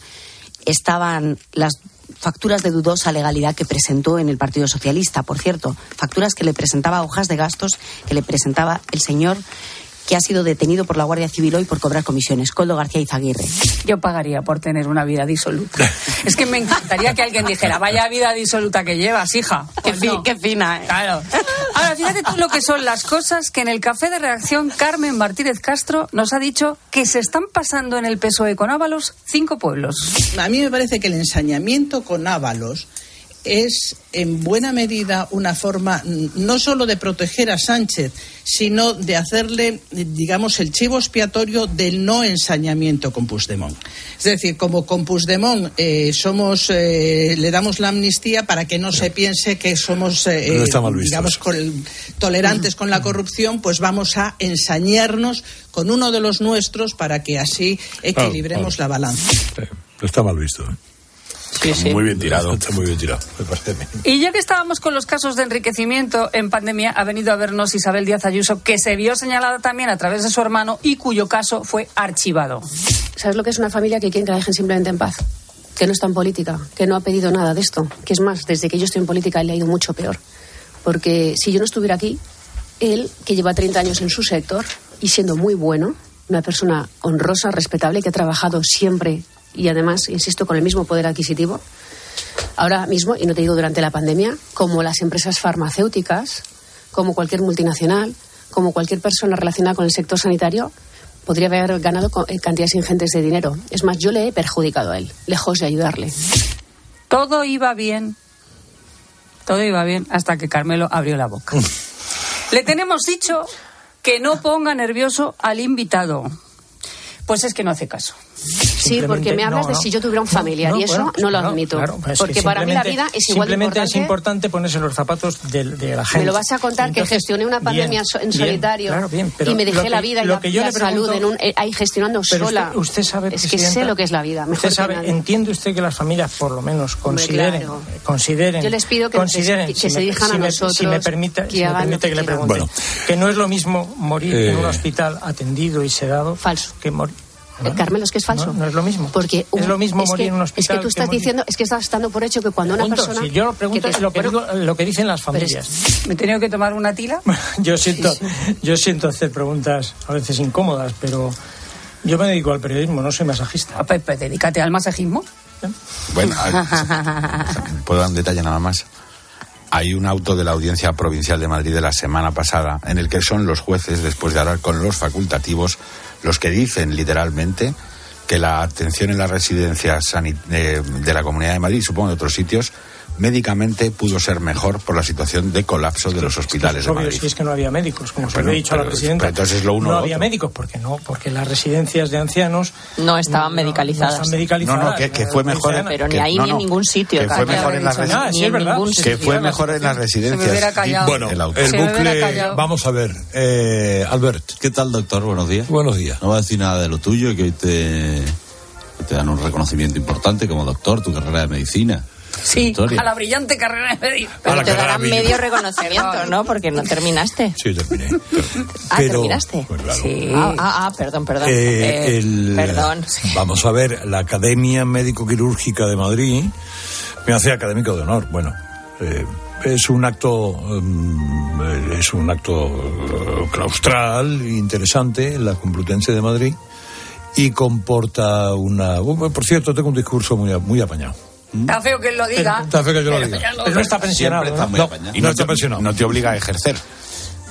estaban las facturas de dudosa legalidad que presentó en el Partido Socialista, por cierto, facturas que le presentaba hojas de gastos que le presentaba el señor que ha sido detenido por la Guardia Civil hoy por cobrar comisiones, Coldo García Izaguirre. Yo pagaría por tener una vida disoluta. Es que me encantaría que alguien dijera, vaya vida disoluta que llevas, hija. Pues Qué, fi- no. qué fina, ¿eh? Claro. Ahora, fíjate tú lo que son las cosas que en el café de reacción Carmen Martínez Castro nos ha dicho que se están pasando en el PSOE con Ábalos cinco pueblos. A mí me parece que el ensañamiento con Ábalos es en buena medida una forma no solo de proteger a Sánchez, sino de hacerle, eh, digamos, el chivo expiatorio del no ensañamiento con Puigdemont. Es decir, como con Puigdemont eh, somos, eh, le damos la amnistía para que no se piense que somos, eh, digamos, con- tolerantes con la corrupción, pues vamos a ensañarnos con uno de los nuestros para que así equilibremos la balanza. No está mal visto. Sí. Muy bien tirado. Está muy bien tirado, me parece a mí. Y ya que estábamos con los casos de enriquecimiento en pandemia, ha venido a vernos Isabel Díaz Ayuso, que se vio señalada también a través de su hermano y cuyo caso fue archivado. ¿Sabes lo que es una familia que quiere que la dejen simplemente en paz? Que no está en política, que no ha pedido nada de esto. Que es más, desde que yo estoy en política, él le ha ido mucho peor. Porque si yo no estuviera aquí, él, que lleva 30 años en su sector y siendo muy bueno, una persona honrosa, respetable, que ha trabajado siempre y además, insisto, con el mismo poder adquisitivo, ahora mismo, y no te digo durante la pandemia, como las empresas farmacéuticas, como cualquier multinacional, como cualquier persona relacionada con el sector sanitario, podría haber ganado eh, cantidades ingentes de dinero. Es más, yo le he perjudicado a él, lejos de ayudarle. Todo iba bien. Todo iba bien hasta que Carmelo abrió la boca. Le tenemos dicho que no ponga nervioso al invitado. Pues es que no hace caso. Sí, porque me hablas de si yo tuviera un familiar y eso no lo admito. Pues porque para mí la vida es igual de Simplemente importante. es importante ponerse los zapatos de, de la gente. Me lo vas a contar que gestioné una pandemia bien, so- en bien, solitario claro, bien, pero y me dejé que- la vida y la, que yo la le pregunto- salud en un, eh, ahí gestionando Pero sola. usted, usted sabe, es que sé lo que es la vida. Mejor Usted que sabe, nadie. entiende usted que las familias por lo menos consideren, claro. eh, consideren, Yo les pido que- consideren, que si se me- dirijan si a nosotros, si me permite, que si me hagan lo permite que que le pregunte, que no es lo mismo morir Eh. en un hospital atendido y sedado, falso, que morir. Eh, Carmelo, es que es falso. No, no es lo mismo. Porque es lo mismo es morir que, en un Es hospital. que tú estás diciendo, es que estás dando por hecho que cuando una persona. si yo lo pregunto que te- es lo que, pero- digo- lo que dicen las es- familias. ¿Me he tenido que tomar una tila? Yo siento, yo siento hacer preguntas a veces incómodas, pero yo me dedico al periodismo, no soy masajista. Ah, pues, pues, dedícate al masajismo. Bueno, puedo dar un detalle nada más. Hay un auto de la Audiencia Provincial de Madrid de la semana pasada en el que son los jueces, después de hablar con los facultativos, los que dicen literalmente que la atención en las residencias eh, de la Comunidad de Madrid, supongo de otros sitios, médicamente pudo ser mejor por la situación de colapso de los hospitales Es de obvio, Madrid. si es que no había médicos, como se lo he dicho a la pero- presidenta. pero entonces es lo uno no había otro. médicos, porque no, porque las residencias de ancianos No estaban medicalizadas. No medicalizadas. No, no, que, que fue mejor. Pero que- ni ahí no, ni en no, ningún sitio. Que fue mejor en las residencias. ni en ningún Que sitio. fue mejor en las residencias. Bueno, El bucle, vamos a ver, eh, Albert. ¿Qué tal, doctor? Buenos días. Buenos días. No voy a decir nada de lo tuyo que hoy te, que te dan un reconocimiento importante como doctor, tu carrera de medicina. Sí, Victoria. a la brillante carrera de medir. Pero te darán medio reconocimiento, ¿no? Porque no terminaste. Sí, terminé. Ah, terminaste. pues claro. Sí. Ah, ah, ah, perdón, perdón. Eh, Eh, el- Perdón. Vamos a ver, la Academia Médico-Quirúrgica de Madrid me hace académico de honor. Bueno, eh, es un acto, mm, eh, es un acto claustral, interesante, en la Complutense de Madrid y comporta una. por cierto, tengo un discurso muy, muy apañado. Está feo que él lo diga. Está feo que yo lo diga. Pero no está pensionado. Siempre está ¿no? muy No, no Y no, está pensionado. no te obliga a ejercer.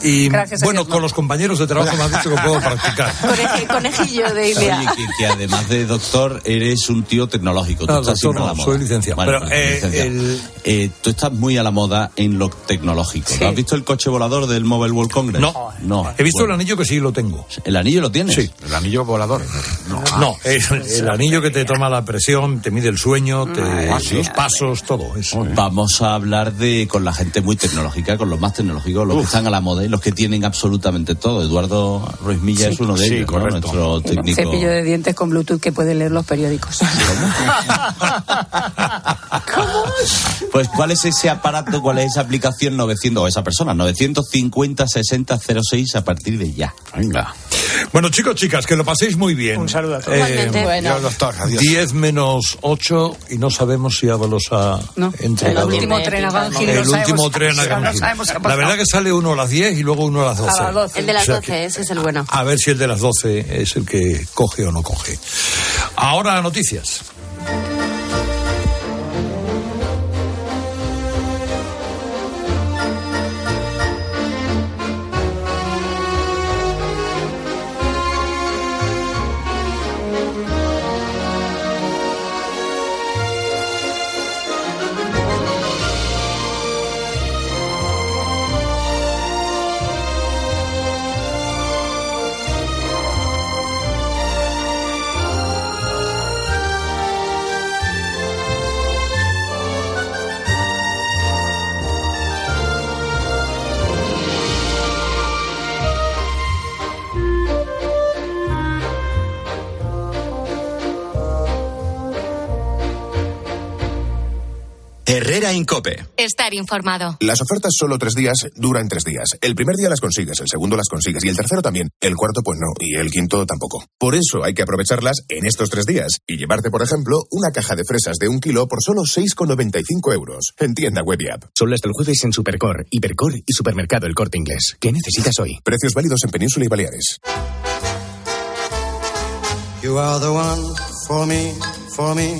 Y Gracias bueno, Dios, no. con los compañeros de trabajo me han dicho que puedo practicar. Coneji- conejillo de idea. Oye, que, que además de doctor, eres un tío tecnológico. Tú No, estás doctor a la no, moda. soy licenciado. Pero, eh, licenciado. el- Eh, tú estás muy a la moda en lo tecnológico. Sí. ¿Has visto el coche volador del Mobile World Congress? No. no. He visto Bueno, el anillo que sí lo tengo. ¿El anillo lo tienes? Sí. El anillo volador. No. No, es el anillo que te toma la presión, te mide el sueño, te, Ah, sí. los pasos, todo eso. Vamos a hablar de con la gente muy tecnológica, con los más tecnológicos, los que están a la moda y los que tienen absolutamente todo. Eduardo Ruiz Milla Sí. es uno de Sí, ellos, ¿no? nuestro técnico. Cepillo de dientes con Bluetooth que puede leer los periódicos. Pues ¿cuál es ese aparato, cuál es esa aplicación 900 o esa persona 950 60 06 a partir de ya? Venga. Bueno, chicos, chicas, que lo paséis muy bien. Un saludo a todos. Igualmente. Bueno. Adiós, doctor. Adiós. 10 menos 8 y no sabemos si Ábalos ha No. entregado El último tren a el último tren a La verdad que sale uno a las 10 y luego uno a las 12. A las 12. El de las O sea 12, que- ese es el bueno. A ver si el de las 12 es el que coge o no coge. Ahora noticias. Herrera Incope. Estar informado. Las ofertas solo tres días duran tres días. El primer día las consigues, el segundo las consigues y el tercero también. El cuarto pues no y el quinto tampoco. Por eso hay que aprovecharlas en estos tres días y llevarte, por ejemplo, una caja de fresas de un kilo por solo 6,95 euros. En tienda web y app. Solo hasta el jueves en Supercor, Hipercor y Supermercado El Corte Inglés. ¿Qué necesitas hoy? Precios válidos en Península y Baleares. You are the one for me, for me,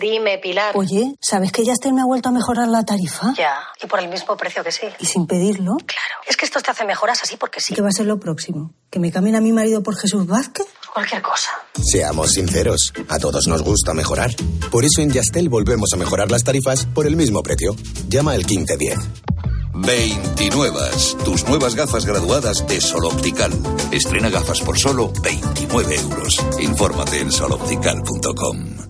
Dime, Pilar. Oye, ¿sabes que Yastel me ha vuelto a mejorar la tarifa? Ya, y por el mismo precio que sí. Y sin pedirlo. Claro. Es que estos te hacen mejoras así porque sí. ¿Qué va a ser lo próximo? ¿Que me cambien a mi marido por Jesús Vázquez? Cualquier cosa. Seamos sinceros, a todos nos gusta mejorar. Por eso en Yastel volvemos a mejorar las tarifas por el mismo precio. Llama al 1510. 29. Tus nuevas gafas graduadas de Sol Optical. Estrena gafas por solo 29 euros. Infórmate en soloptical.com.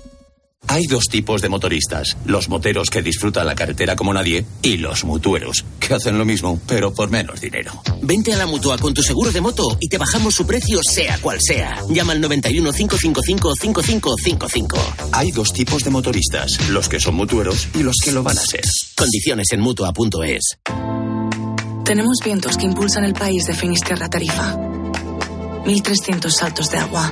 Hay dos tipos de motoristas, los moteros que disfrutan la carretera como nadie y los mutueros, que hacen lo mismo, pero por menos dinero. Vente a la mutua con tu seguro de moto y te bajamos su precio sea cual sea. Llama al 91 555 5555. Hay dos tipos de motoristas, los que son mutueros y los que lo van a ser. Condiciones en mutua.es. Tenemos vientos que impulsan el país de Finisterra a Tarifa. 1.300 saltos de agua.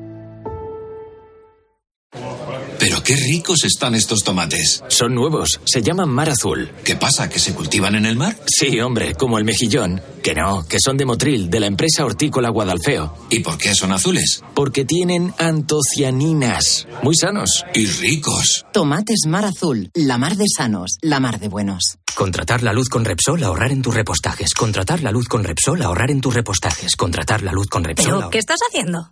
Pero qué ricos están estos tomates. Son nuevos, se llaman mar azul. ¿Qué pasa? ¿Que se cultivan en el mar? Sí, hombre, como el mejillón. Que no, que son de Motril, de la empresa hortícola Guadalfeo. ¿Y por qué son azules? Porque tienen antocianinas. Muy sanos. Y ricos. Tomates mar azul, la mar de sanos, la mar de buenos. Contratar la luz con Repsol, ahorrar en tus repostajes. Contratar la luz con Repsol, ahorrar en tus repostajes. Contratar la luz con Repsol. ¿Pero qué estás haciendo?